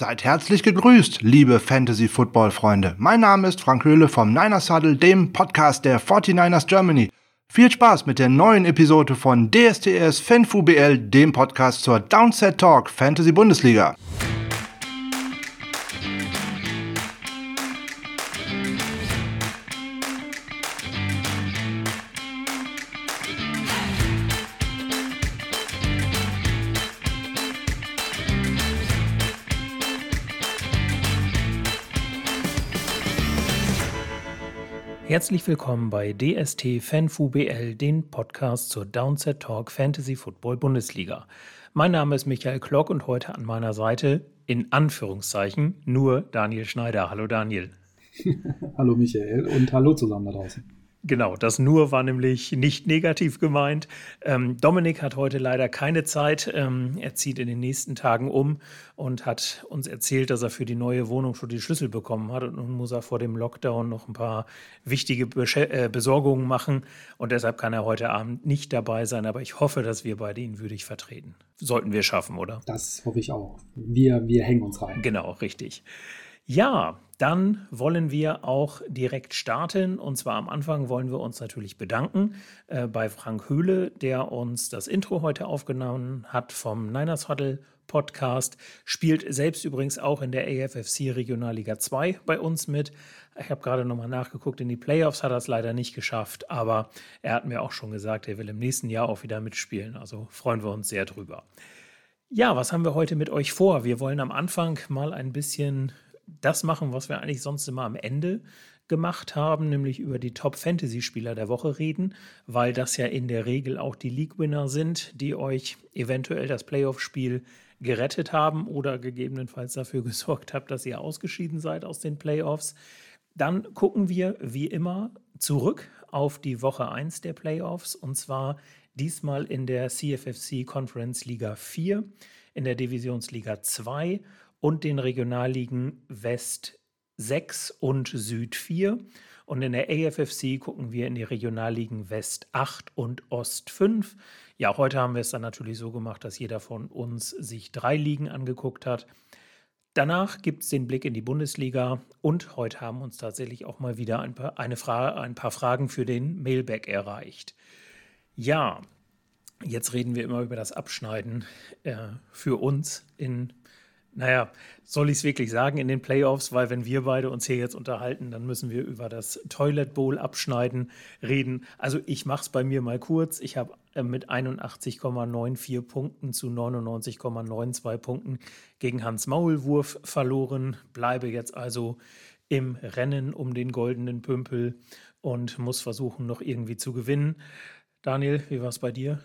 Seid herzlich gegrüßt, liebe Fantasy-Football-Freunde. Mein Name ist Frank Höhle vom Niners Huddle, dem Podcast der 49ers Germany. Viel Spaß mit der neuen Episode von DSTS FanFuBL, dem Podcast zur Downset Talk Fantasy Bundesliga. Herzlich willkommen bei DST FanFuBL, den Podcast zur Downset Talk Fantasy Football Bundesliga. Mein Name ist Michael Klock und heute an meiner Seite, in Anführungszeichen, nur Daniel Schneider. Hallo Daniel. hallo Michael und hallo zusammen da draußen. Genau, das nur war nämlich nicht negativ gemeint. Ähm, Dominik hat heute leider keine Zeit. Ähm, er zieht in den nächsten Tagen um und hat uns erzählt, dass er für die neue Wohnung schon die Schlüssel bekommen hat. Und nun muss er vor dem Lockdown noch ein paar wichtige Besch äh, Besorgungen machen. Und deshalb kann er heute Abend nicht dabei sein. Aber ich hoffe, dass wir beide ihn würdig vertreten. Sollten wir schaffen, oder? Das hoffe ich auch. Wir, wir hängen uns rein. Genau, richtig. Ja, dann wollen wir auch direkt starten. Und zwar am Anfang wollen wir uns natürlich bedanken äh, bei Frank Höhle, der uns das Intro heute aufgenommen hat vom Niners Huddle Podcast. Spielt selbst übrigens auch in der AFFC Regionalliga 2 bei uns mit. Ich habe gerade nochmal nachgeguckt, in die Playoffs hat er es leider nicht geschafft, aber er hat mir auch schon gesagt, er will im nächsten Jahr auch wieder mitspielen. Also freuen wir uns sehr drüber. Ja, was haben wir heute mit euch vor? Wir wollen am Anfang mal ein bisschen das machen, was wir eigentlich sonst immer am Ende gemacht haben, nämlich über die Top-Fantasy-Spieler der Woche reden, weil das ja in der Regel auch die League-Winner sind, die euch eventuell das Playoff-Spiel gerettet haben oder gegebenenfalls dafür gesorgt habt, dass ihr ausgeschieden seid aus den Playoffs. Dann gucken wir wie immer zurück auf die Woche 1 der Playoffs und zwar diesmal in der CFFC Conference Liga 4, in der Divisionsliga 2 und den Regionalligen West 6 und Süd 4. Und in der AFFC gucken wir in die Regionalligen West 8 und Ost 5. Ja, heute haben wir es dann natürlich so gemacht, dass jeder von uns sich drei Ligen angeguckt hat. Danach gibt es den Blick in die Bundesliga und heute haben uns tatsächlich auch mal wieder ein paar, eine Fra ein paar Fragen für den Mailback erreicht. Ja, jetzt reden wir immer über das Abschneiden äh, für uns in naja, soll ich es wirklich sagen in den Playoffs, weil wenn wir beide uns hier jetzt unterhalten, dann müssen wir über das Toilet Bowl abschneiden reden. Also ich mache es bei mir mal kurz. Ich habe äh, mit 81,94 Punkten zu 99,92 Punkten gegen Hans Maulwurf verloren, bleibe jetzt also im Rennen um den goldenen Pümpel und muss versuchen, noch irgendwie zu gewinnen. Daniel, wie war es bei dir?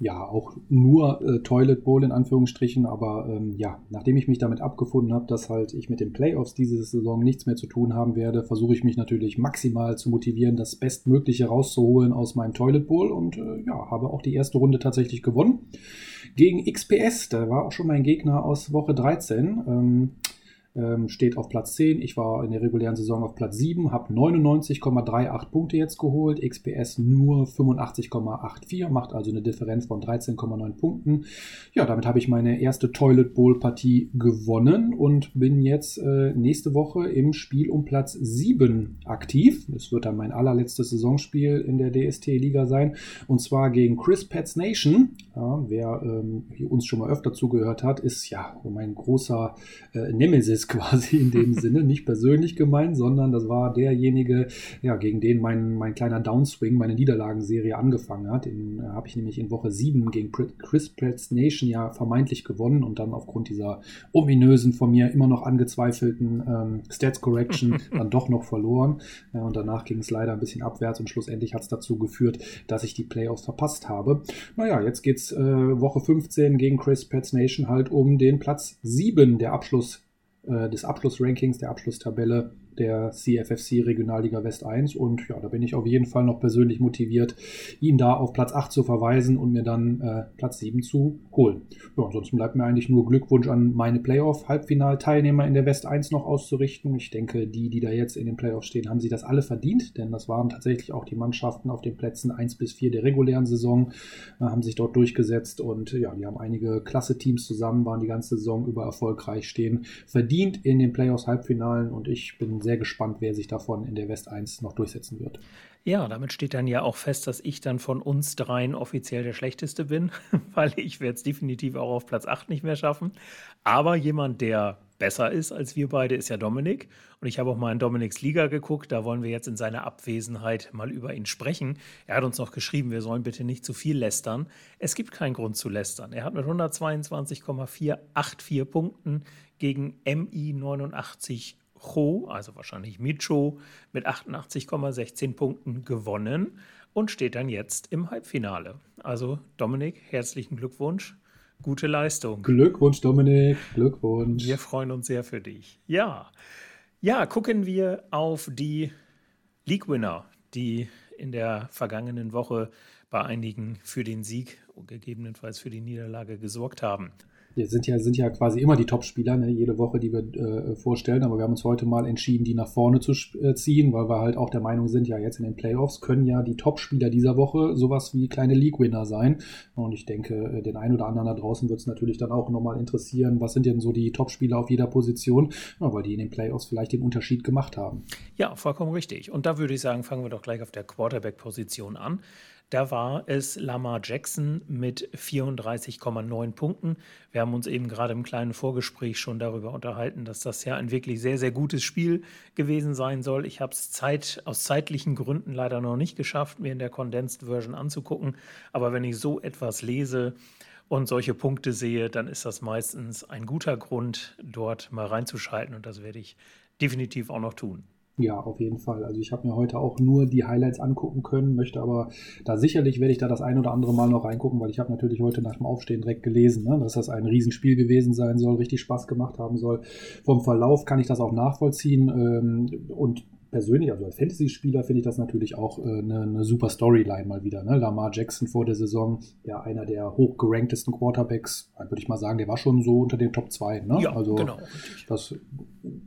Ja, auch nur äh, Toilet Bowl in Anführungsstrichen, aber ähm, ja, nachdem ich mich damit abgefunden habe, dass halt ich mit den Playoffs diese Saison nichts mehr zu tun haben werde, versuche ich mich natürlich maximal zu motivieren, das Bestmögliche rauszuholen aus meinem Toilet Bowl und äh, ja, habe auch die erste Runde tatsächlich gewonnen. Gegen XPS, da war auch schon mein Gegner aus Woche 13. Ähm, ähm, steht auf Platz 10. Ich war in der regulären Saison auf Platz 7, habe 99,38 Punkte jetzt geholt. XPS nur 85,84, macht also eine Differenz von 13,9 Punkten. Ja, damit habe ich meine erste Toilet Bowl Partie gewonnen und bin jetzt äh, nächste Woche im Spiel um Platz 7 aktiv. Das wird dann mein allerletztes Saisonspiel in der DST-Liga sein und zwar gegen Chris Pets Nation. Ja, wer ähm, uns schon mal öfter zugehört hat, ist ja mein großer äh, Nemesis quasi in dem Sinne, nicht persönlich gemeint, sondern das war derjenige, ja, gegen den mein, mein kleiner Downswing, meine Niederlagenserie angefangen hat. Den äh, habe ich nämlich in Woche 7 gegen Chris Pratt's Nation ja vermeintlich gewonnen und dann aufgrund dieser ominösen, von mir immer noch angezweifelten ähm, Stats Correction dann doch noch verloren. Ja, und danach ging es leider ein bisschen abwärts und schlussendlich hat es dazu geführt, dass ich die Playoffs verpasst habe. Naja, jetzt geht's äh, Woche 15 gegen Chris Pratt's Nation halt um den Platz 7 der Abschluss äh, des Abschlussrankings, der Abschlusstabelle. Der CFFC Regionalliga West 1. Und ja, da bin ich auf jeden Fall noch persönlich motiviert, ihn da auf Platz 8 zu verweisen und mir dann äh, Platz 7 zu holen. Ja, ansonsten bleibt mir eigentlich nur Glückwunsch an meine Playoff-Halbfinalteilnehmer in der West 1 noch auszurichten. Ich denke, die, die da jetzt in den Playoffs stehen, haben sie das alle verdient, denn das waren tatsächlich auch die Mannschaften auf den Plätzen 1 bis 4 der regulären Saison, äh, haben sich dort durchgesetzt und ja, die haben einige klasse Teams zusammen, waren die ganze Saison über erfolgreich, stehen verdient in den Playoffs-Halbfinalen und ich bin sehr gespannt, wer sich davon in der West 1 noch durchsetzen wird. Ja, damit steht dann ja auch fest, dass ich dann von uns dreien offiziell der Schlechteste bin, weil ich werde es definitiv auch auf Platz 8 nicht mehr schaffen. Aber jemand, der besser ist als wir beide, ist ja Dominik. Und ich habe auch mal in Dominiks Liga geguckt. Da wollen wir jetzt in seiner Abwesenheit mal über ihn sprechen. Er hat uns noch geschrieben, wir sollen bitte nicht zu viel lästern. Es gibt keinen Grund zu lästern. Er hat mit 122,484 Punkten gegen MI 89 Cho, also wahrscheinlich Micho, mit 88,16 Punkten gewonnen und steht dann jetzt im Halbfinale. Also Dominik, herzlichen Glückwunsch. Gute Leistung. Glückwunsch, Dominik. Glückwunsch. Wir freuen uns sehr für dich. Ja. Ja, gucken wir auf die League-Winner, die in der vergangenen Woche bei einigen für den Sieg und gegebenenfalls für die Niederlage gesorgt haben sind ja, sind ja quasi immer die Top-Spieler, ne, jede Woche, die wir äh, vorstellen. Aber wir haben uns heute mal entschieden, die nach vorne zu äh, ziehen, weil wir halt auch der Meinung sind, ja, jetzt in den Playoffs können ja die Top-Spieler dieser Woche sowas wie kleine League-Winner sein. Und ich denke, äh, den einen oder anderen da draußen wird es natürlich dann auch nochmal interessieren, was sind denn so die Top-Spieler auf jeder Position, ja, weil die in den Playoffs vielleicht den Unterschied gemacht haben. Ja, vollkommen richtig. Und da würde ich sagen, fangen wir doch gleich auf der Quarterback-Position an. Da war es Lamar Jackson mit 34,9 Punkten. Wir haben uns eben gerade im kleinen Vorgespräch schon darüber unterhalten, dass das ja ein wirklich sehr, sehr gutes Spiel gewesen sein soll. Ich habe es Zeit, aus zeitlichen Gründen leider noch nicht geschafft, mir in der Condensed Version anzugucken. Aber wenn ich so etwas lese, und solche Punkte sehe, dann ist das meistens ein guter Grund, dort mal reinzuschalten. Und das werde ich definitiv auch noch tun. Ja, auf jeden Fall. Also ich habe mir heute auch nur die Highlights angucken können, möchte aber da sicherlich werde ich da das ein oder andere Mal noch reingucken, weil ich habe natürlich heute nach dem Aufstehen direkt gelesen, ne, dass das ein Riesenspiel gewesen sein soll, richtig Spaß gemacht haben soll. Vom Verlauf kann ich das auch nachvollziehen ähm, und persönlich, also als Fantasy-Spieler, finde ich das natürlich auch äh, eine, eine, super Storyline mal wieder. Ne? Lamar Jackson vor der Saison, ja, einer der hochgeranktesten Quarterbacks, würde ich mal sagen, der war schon so unter den Top 2. Ne? Ja, also genau. Das,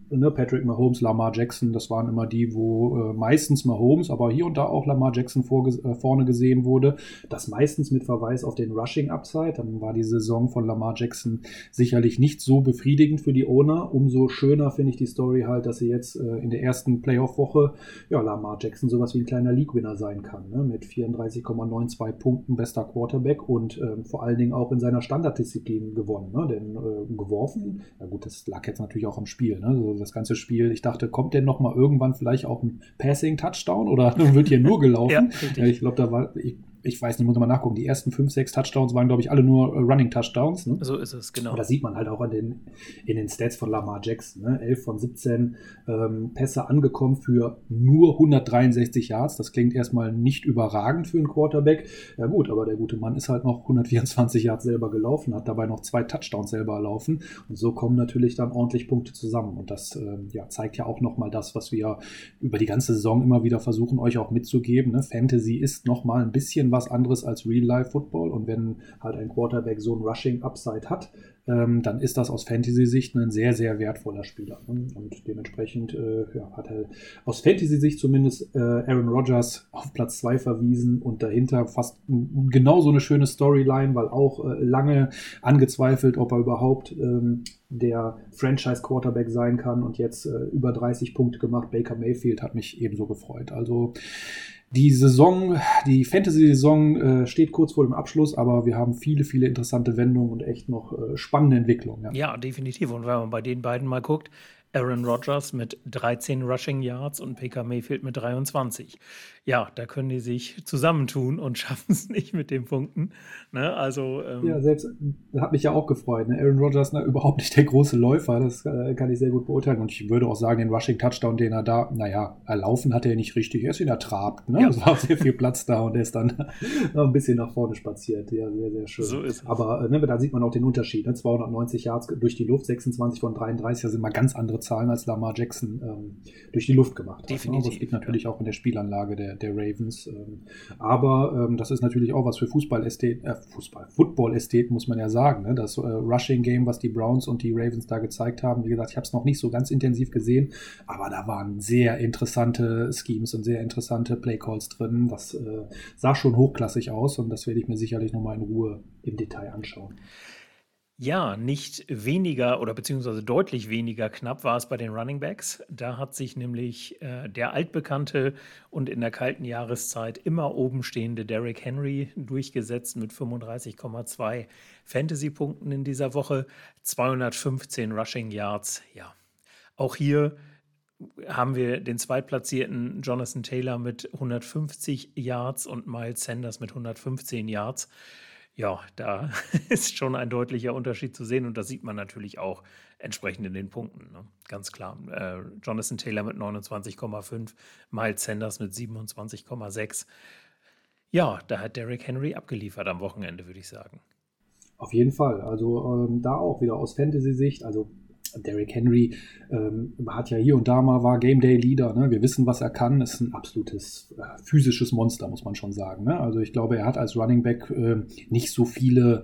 ne, Patrick Mahomes, Lamar Jackson, das waren immer die, wo äh, meistens Mahomes, aber hier und da auch Lamar Jackson vor, äh, vorne gesehen wurde. Das meistens mit Verweis auf den Rushing-Upside. Dann war die Saison von Lamar Jackson sicherlich nicht so befriedigend für die Owner. Umso schöner finde ich die Story halt, dass sie jetzt äh, in der ersten Playoff-Woche, ja, Lamar Jackson sowas wie ein kleiner League-Winner sein kann. Ne? Mit 34,92 Punkten bester Quarterback und ähm, vor allen Dingen auch in seiner Standarddisziplin gewonnen. Ne? Denn äh, geworfen, ja gut, das lag jetzt natürlich auch am Spiel. Ne? So das ganze Spiel. Ich dachte, kommt denn noch mal irgendwann vielleicht auch ein Passing-Touchdown oder wird hier nur gelaufen? ja, ich glaube, da war, ich, ich weiß nicht, muss mal nachgucken, die ersten fünf, sechs Touchdowns waren, glaube ich, alle nur äh, Running Touchdowns. Ne? So ist es, genau. Und das sieht man halt auch an den, in den Stats von Lamar Jackson. Ne? 11 von 17 ähm, Pässe angekommen für nur 163 Yards. Das klingt erstmal nicht überragend für einen Quarterback. Ja gut, aber der gute Mann ist halt noch 124 Yards selber gelaufen, hat dabei noch zwei Touchdowns selber laufen. Und so kommen natürlich dann ordentlich Punkte zusammen. Und das ähm, ja, zeigt ja auch nochmal das, was wir über die ganze Saison immer wieder versuchen, euch auch mitzugeben. Ne? Fantasy ist nochmal ein bisschen was anderes als Real-Life-Football. Und wenn halt ein Quarterback so ein Rushing-Upside hat, ähm, dann ist das aus Fantasy-Sicht ein sehr, sehr wertvoller Spieler. Und dementsprechend äh, ja, hat er aus Fantasy-Sicht zumindest äh, Aaron Rodgers auf Platz 2 verwiesen und dahinter fast genau so eine schöne Storyline, weil auch äh, lange angezweifelt, ob er überhaupt ähm, der Franchise-Quarterback sein kann und jetzt äh, über 30 Punkte gemacht. Baker Mayfield hat mich ebenso gefreut. Also die Saison, die Fantasy-Saison äh, steht kurz vor dem Abschluss, aber wir haben viele, viele interessante Wendungen und echt noch äh, spannende Entwicklungen. Ja. ja, definitiv. Und wenn man bei den beiden mal guckt, Aaron Rodgers mit 13 Rushing Yards und PK Mayfield mit 23 ja, da können die sich zusammentun und schaffen es nicht mit den Punkten. Ne? Also, ähm, ja, selbst, hat mich ja auch gefreut. Ne? Aaron Rodgers ne, überhaupt nicht der große Läufer, das äh, kann ich sehr gut beurteilen. Und ich würde auch sagen, den Rushing Touchdown, den er da, naja, erlaufen hat er nicht richtig. Er ist ihn ertrabt. Ne? Ja. Es war sehr viel Platz da und er ist dann noch ein bisschen nach vorne spaziert. Ja, sehr, sehr schön. So ist es. Aber äh, ne, da sieht man auch den Unterschied. Ne? 290 Yards durch die Luft, 26 von 33, das sind mal ganz andere Zahlen als Lamar Jackson ähm, durch die Luft gemacht hat. Ne? Definitiv. Das liegt natürlich auch in der Spielanlage der, der Ravens. Ähm, aber ähm, das ist natürlich auch was für Fußball-Ästhet, äh, Fußball, Football-Ästhet, muss man ja sagen. Ne? Das äh, Rushing-Game, was die Browns und die Ravens da gezeigt haben, wie gesagt, ich habe es noch nicht so ganz intensiv gesehen, aber da waren sehr interessante Schemes und sehr interessante Playcalls drin. Das äh, sah schon hochklassig aus und das werde ich mir sicherlich nochmal in Ruhe im Detail anschauen. Ja, nicht weniger oder beziehungsweise deutlich weniger knapp war es bei den Running Backs. Da hat sich nämlich äh, der altbekannte und in der kalten Jahreszeit immer oben stehende Derrick Henry durchgesetzt mit 35,2 Fantasy-Punkten in dieser Woche, 215 Rushing Yards. Ja, auch hier haben wir den zweitplatzierten Jonathan Taylor mit 150 Yards und Miles Sanders mit 115 Yards ja, da ist schon ein deutlicher Unterschied zu sehen und das sieht man natürlich auch entsprechend in den Punkten. Ne? Ganz klar. Äh, Jonathan Taylor mit 29,5, Miles Sanders mit 27,6. Ja, da hat Derrick Henry abgeliefert am Wochenende, würde ich sagen. Auf jeden Fall. Also ähm, da auch wieder aus Fantasy-Sicht. Also Derrick Henry ähm, hat ja hier und da mal war Game Day Leader. Ne? Wir wissen, was er kann. Ist ein absolutes äh, physisches Monster, muss man schon sagen. Ne? Also ich glaube, er hat als Running Back äh, nicht so viele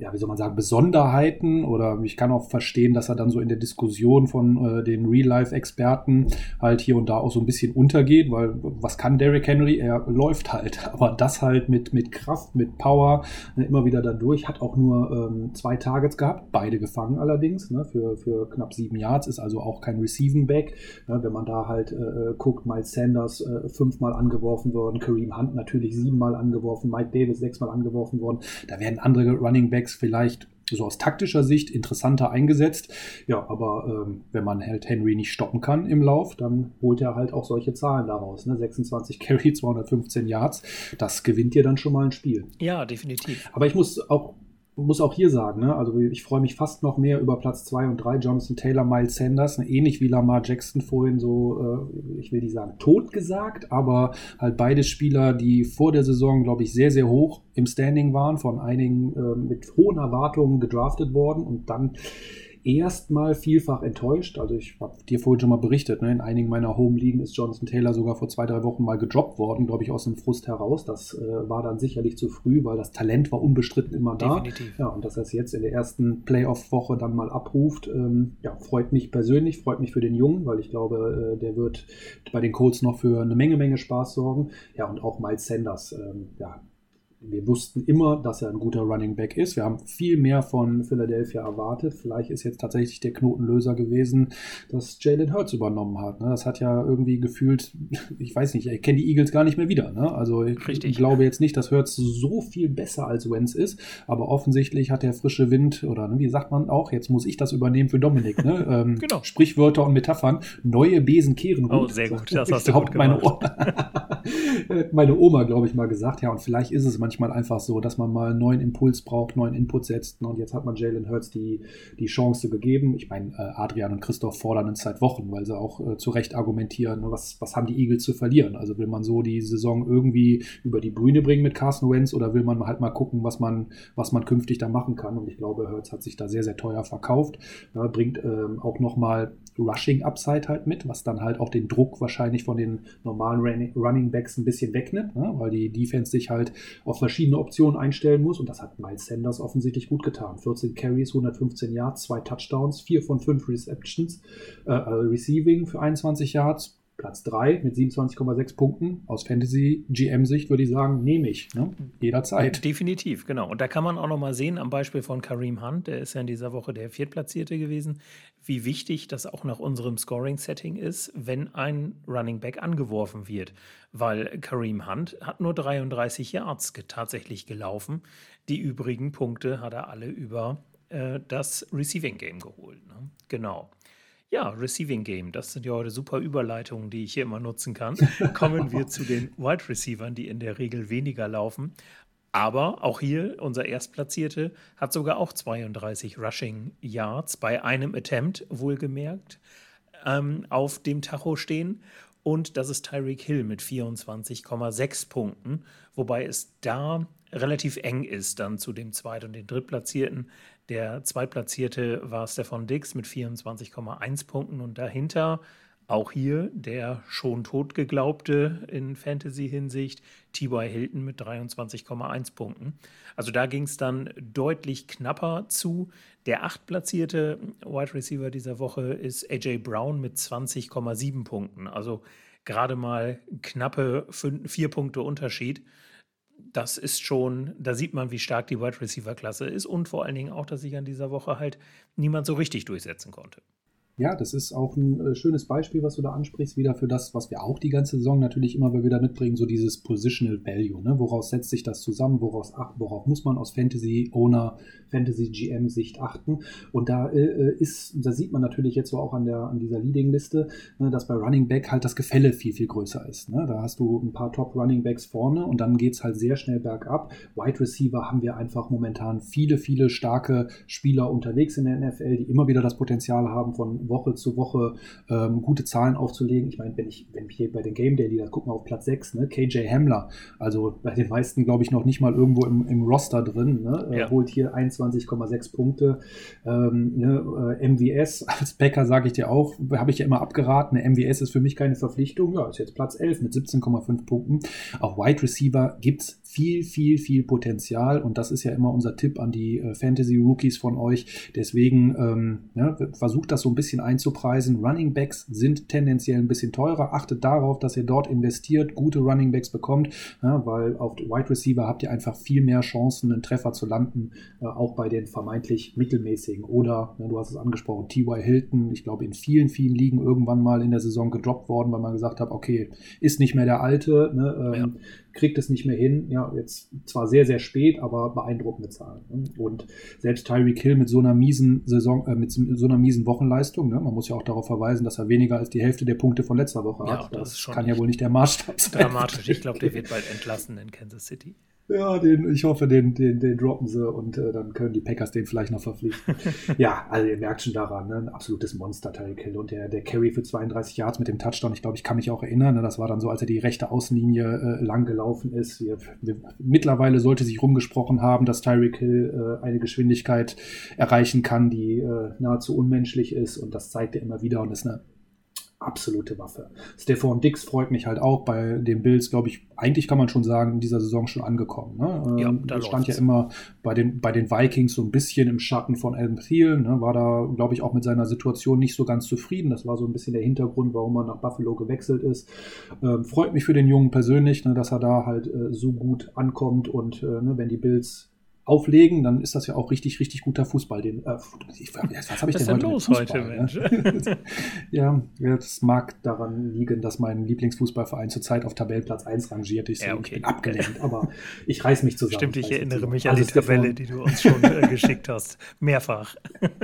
ja, wie soll man sagen, Besonderheiten oder ich kann auch verstehen, dass er dann so in der Diskussion von äh, den Real-Life-Experten halt hier und da auch so ein bisschen untergeht, weil was kann Derrick Henry? Er läuft halt, aber das halt mit, mit Kraft, mit Power, ne, immer wieder dadurch, hat auch nur ähm, zwei Targets gehabt, beide gefangen allerdings, ne, für, für knapp sieben Yards, ist also auch kein Receiving Back. Ne, wenn man da halt äh, äh, guckt, Miles Sanders äh, fünfmal angeworfen worden, Kareem Hunt natürlich siebenmal angeworfen, Mike Davis sechsmal angeworfen worden, da werden andere Running Backs vielleicht so aus taktischer Sicht interessanter eingesetzt. Ja, aber ähm, wenn man halt Henry nicht stoppen kann im Lauf, dann holt er halt auch solche Zahlen daraus. Ne? 26 Carry, 215 Yards, das gewinnt dir dann schon mal ein Spiel. Ja, definitiv. Aber ich muss auch muss auch hier sagen, ne? also ich freue mich fast noch mehr über Platz 2 und 3, Jonathan Taylor, Miles Sanders, ne? ähnlich wie Lamar Jackson vorhin so, äh, ich will nicht sagen tot gesagt, aber halt beide Spieler, die vor der Saison, glaube ich, sehr, sehr hoch im Standing waren, von einigen äh, mit hohen Erwartungen gedraftet worden und dann erstmal vielfach enttäuscht. Also ich habe dir vorhin schon mal berichtet, ne? in einigen meiner Home-Ligen ist Jonathan Taylor sogar vor zwei, drei Wochen mal gedroppt worden, glaube ich, aus dem Frust heraus. Das äh, war dann sicherlich zu früh, weil das Talent war unbestritten immer da. Definitiv. Ja, und dass er es jetzt in der ersten Playoff-Woche dann mal abruft, ähm, ja, freut mich persönlich, freut mich für den Jungen, weil ich glaube, äh, der wird bei den Colts noch für eine Menge, Menge Spaß sorgen. Ja, und auch Miles Sanders, ähm, ja, wir wussten immer, dass er ein guter Running Back ist. Wir haben viel mehr von Philadelphia erwartet. Vielleicht ist jetzt tatsächlich der Knotenlöser gewesen, dass Jalen Hurts übernommen hat. Ne? Das hat ja irgendwie gefühlt, ich weiß nicht, ich kenne die Eagles gar nicht mehr wieder. Ne? Also ich Richtig. glaube jetzt nicht, dass Hurts so viel besser als Wentz ist, aber offensichtlich hat der frische Wind oder ne, wie sagt man auch, jetzt muss ich das übernehmen für Dominik. Ne? Ähm, genau. Sprichwörter und Metaphern. Neue Besen kehren gut. Oh, sehr gut. Das hast du gut meine, meine Oma, glaube ich, mal gesagt. Ja, und vielleicht ist es manchmal einfach so, dass man mal einen neuen Impuls braucht, neuen Input setzt. Und jetzt hat man Jalen Hurts die, die Chance gegeben. Ich meine, äh, Adrian und Christoph fordern uns seit Wochen, weil sie auch äh, zu Recht argumentieren, ne, was, was haben die Eagles zu verlieren? Also will man so die Saison irgendwie über die Bühne bringen mit Carson Wentz oder will man halt mal gucken, was man, was man künftig da machen kann? Und ich glaube, Hurts hat sich da sehr, sehr teuer verkauft. Ja, bringt ähm, auch nochmal Rushing Upside halt mit, was dann halt auch den Druck wahrscheinlich von den normalen Running Backs ein bisschen wegnimmt, ne? weil die Defense sich halt auf verschiedene Optionen einstellen muss und das hat Miles Sanders offensichtlich gut getan. 14 Carries, 115 Yards, zwei Touchdowns, 4 von 5 Receptions, äh, äh, Receiving für 21 Yards, Platz 3 mit 27,6 Punkten. Aus Fantasy-GM-Sicht würde ich sagen, nehme ich. Ne? Jederzeit. Definitiv, genau. Und da kann man auch noch mal sehen, am Beispiel von Kareem Hunt, der ist ja in dieser Woche der Viertplatzierte gewesen, wie wichtig das auch nach unserem Scoring-Setting ist, wenn ein Running Back angeworfen wird. Weil Kareem Hunt hat nur 33 Yards tatsächlich gelaufen. Die übrigen Punkte hat er alle über äh, das Receiving Game geholt. Ne? Genau. Ja, Receiving Game, das sind ja heute super Überleitungen, die ich hier immer nutzen kann. Kommen wir zu den Wide Receivern, die in der Regel weniger laufen. Aber auch hier, unser Erstplatzierte hat sogar auch 32 Rushing Yards bei einem Attempt, wohlgemerkt, ähm, auf dem Tacho stehen. Und das ist Tyreek Hill mit 24,6 Punkten, wobei es da relativ eng ist dann zu dem Zweit- und dem Drittplatzierten. Der Zweitplatzierte war Stefan Dix mit 24,1 Punkten und dahinter auch hier der schon totgeglaubte in Fantasy-Hinsicht T.Y. Hilton mit 23,1 Punkten. Also da ging es dann deutlich knapper zu. Der achtplatzierte Wide Receiver dieser Woche ist AJ Brown mit 20,7 Punkten. Also gerade mal knappe fünf, vier Punkte Unterschied. Das ist schon, da sieht man, wie stark die Wide Receiver-Klasse ist und vor allen Dingen auch, dass sich an dieser Woche halt niemand so richtig durchsetzen konnte. Ja, das ist auch ein äh, schönes Beispiel, was du da ansprichst, wieder für das, was wir auch die ganze Saison natürlich immer wieder mitbringen, so dieses Positional Value. Ne? Woraus setzt sich das zusammen? Woraus achten? Worauf muss man aus Fantasy Owner, Fantasy GM Sicht achten? Und da äh, äh, ist, da sieht man natürlich jetzt so auch an der an dieser Leading Liste, ne, dass bei Running Back halt das Gefälle viel viel größer ist. Ne? Da hast du ein paar Top Running Backs vorne und dann geht's halt sehr schnell bergab. Wide Receiver haben wir einfach momentan viele viele starke Spieler unterwegs in der NFL, die immer wieder das Potenzial haben von Woche zu Woche ähm, gute Zahlen aufzulegen. Ich meine, wenn ich, wenn ich hier bei den Game Daily, da guck mal auf Platz 6, ne, KJ Hamler, also bei den meisten, glaube ich, noch nicht mal irgendwo im, im Roster drin, ne, ja. holt hier 21,6 Punkte. Ähm, ne, äh, MVS als Bäcker sage ich dir auch, habe ich ja immer abgeraten. Eine MVS ist für mich keine Verpflichtung. Ja, ist jetzt Platz 11 mit 17,5 Punkten. Auch Wide Receiver gibt es viel, viel, viel Potenzial und das ist ja immer unser Tipp an die äh, Fantasy Rookies von euch. Deswegen ähm, ja, versucht das so ein bisschen einzupreisen. Running Backs sind tendenziell ein bisschen teurer. Achtet darauf, dass ihr dort investiert, gute Running Backs bekommt, ja, weil auf Wide Receiver habt ihr einfach viel mehr Chancen, einen Treffer zu landen, äh, auch bei den vermeintlich mittelmäßigen. Oder, ja, du hast es angesprochen, T.Y. Hilton, ich glaube in vielen, vielen Ligen irgendwann mal in der Saison gedroppt worden, weil man gesagt hat, okay, ist nicht mehr der alte. Ne, ähm, ja kriegt es nicht mehr hin. Ja, jetzt zwar sehr, sehr spät, aber beeindruckende Zahlen. Ne? Und selbst Tyreek Hill mit so einer miesen Saison, äh, mit so einer miesen Wochenleistung, ne? man muss ja auch darauf verweisen, dass er weniger als die Hälfte der Punkte von letzter Woche ja, hat. Das, das kann ja wohl nicht der Maßstab sein. Dramatisch. Ich glaube, der wird bald entlassen in Kansas City. Ja, den, ich hoffe, den, den, den droppen sie und äh, dann können die Packers den vielleicht noch verpflichten. ja, also ihr merkt schon daran, ne? ein absolutes Monster Tyreek Hill und der, der Carry für 32 Yards mit dem Touchdown, ich glaube, ich kann mich auch erinnern, ne? das war dann so, als er die rechte Außenlinie äh, lang gelaufen ist. Wir, wir, mittlerweile sollte sich rumgesprochen haben, dass Tyreek Hill äh, eine Geschwindigkeit erreichen kann, die äh, nahezu unmenschlich ist und das zeigt er immer wieder und ist eine absolute Waffe. Stefan Dix freut mich halt auch bei den Bills, glaube ich, eigentlich kann man schon sagen, in dieser Saison schon angekommen. Ne? Ja, ähm, da stand ja immer bei den, bei den Vikings so ein bisschen im Schatten von Adam Thielen, ne? war da, glaube ich, auch mit seiner Situation nicht so ganz zufrieden. Das war so ein bisschen der Hintergrund, warum er nach Buffalo gewechselt ist. Ähm, freut mich für den Jungen persönlich, ne, dass er da halt äh, so gut ankommt und äh, ne, wenn die Bills auflegen, dann ist das ja auch richtig, richtig guter Fußball. Den, äh, was habe ich denn, heute los heute, Mensch? ja, das mag daran liegen, dass mein Lieblingsfußballverein zurzeit auf Tabellenplatz 1 rangiert. Ich, ja, okay. ich bin abgelenkt, aber ich reiß mich zusammen. Stimmt, ich, ich erinnere mich an die Tabelle, die du uns schon äh, geschickt hast. Mehrfach.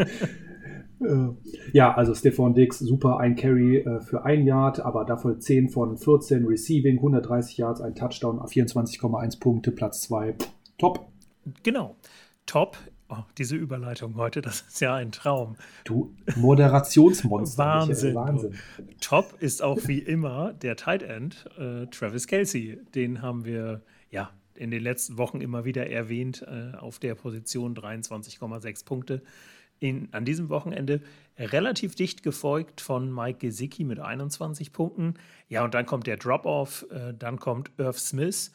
Ja, also Stefan Dix, super, ein Carry äh, für ein Yard, aber dafür 10 von 14 Receiving, 130 Yards, ein Touchdown, 24,1 Punkte, Platz 2. Top. Genau. Top. Oh, diese Überleitung heute, das ist ja ein Traum. Du Moderationsmonster. Wahnsinn. Wahnsinn. Top ist auch wie immer der Tight End, äh, Travis Kelsey. Den haben wir ja in den letzten Wochen immer wieder erwähnt, äh, auf der Position 23,6 Punkte. In, an diesem Wochenende relativ dicht gefolgt von Mike Gesicki mit 21 Punkten. Ja, und dann kommt der Drop-Off, äh, dann kommt Irv Smith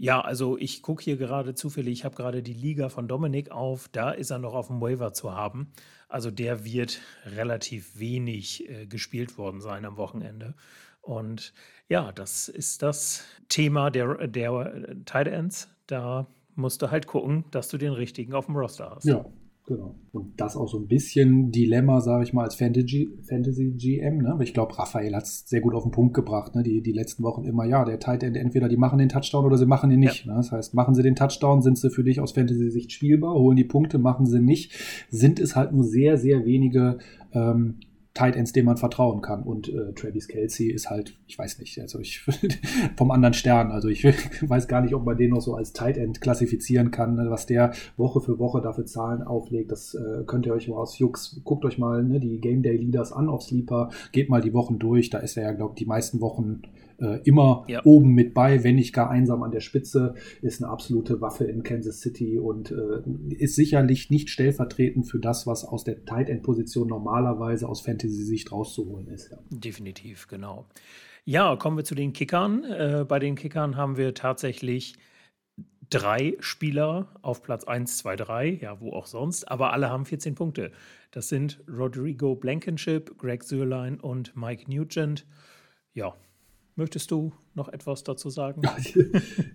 ja, also ich gucke hier gerade zufällig, ich habe gerade die Liga von Dominik auf, da ist er noch auf dem Waiver zu haben. Also der wird relativ wenig äh, gespielt worden sein am Wochenende. Und ja, das ist das Thema der, der Tight Ends. Da musst du halt gucken, dass du den richtigen auf dem Roster hast. Ja, Genau. Und das auch so ein bisschen Dilemma, sage ich mal, als Fantasy, Fantasy GM. Ne? Ich glaube, Raphael hat es sehr gut auf den Punkt gebracht. Ne? Die, die letzten Wochen immer, ja, der Tight End, entweder die machen den Touchdown oder sie machen ihn nicht. Ja. Ne? Das heißt, machen sie den Touchdown, sind sie für dich aus Fantasy-Sicht spielbar, holen die Punkte, machen sie nicht, sind es halt nur sehr, sehr wenige ähm, Tight Ends, dem man vertrauen kann. Und äh, Travis Kelsey ist halt, ich weiß nicht, also ich vom anderen Stern. Also ich weiß gar nicht, ob man den noch so als Tight End klassifizieren kann, ne, was der Woche für Woche dafür Zahlen auflegt. Das äh, könnt ihr euch mal aus Jux, guckt euch mal ne, die Game Day Leaders an auf Sleeper, geht mal die Wochen durch. Da ist er ja, glaube ich, die meisten Wochen äh, immer ja. oben mit bei, wenn nicht gar einsam an der Spitze, ist eine absolute Waffe in Kansas City und äh, ist sicherlich nicht stellvertretend für das, was aus der Tight End Position normalerweise aus Fantasy-Sicht rauszuholen ist. Ja. Definitiv, genau. Ja, kommen wir zu den Kickern. Äh, bei den Kickern haben wir tatsächlich drei Spieler auf Platz 1, 2, 3, ja, wo auch sonst, aber alle haben 14 Punkte. Das sind Rodrigo Blankenship, Greg Sürlein und Mike Nugent. Ja, Möchtest du noch etwas dazu sagen?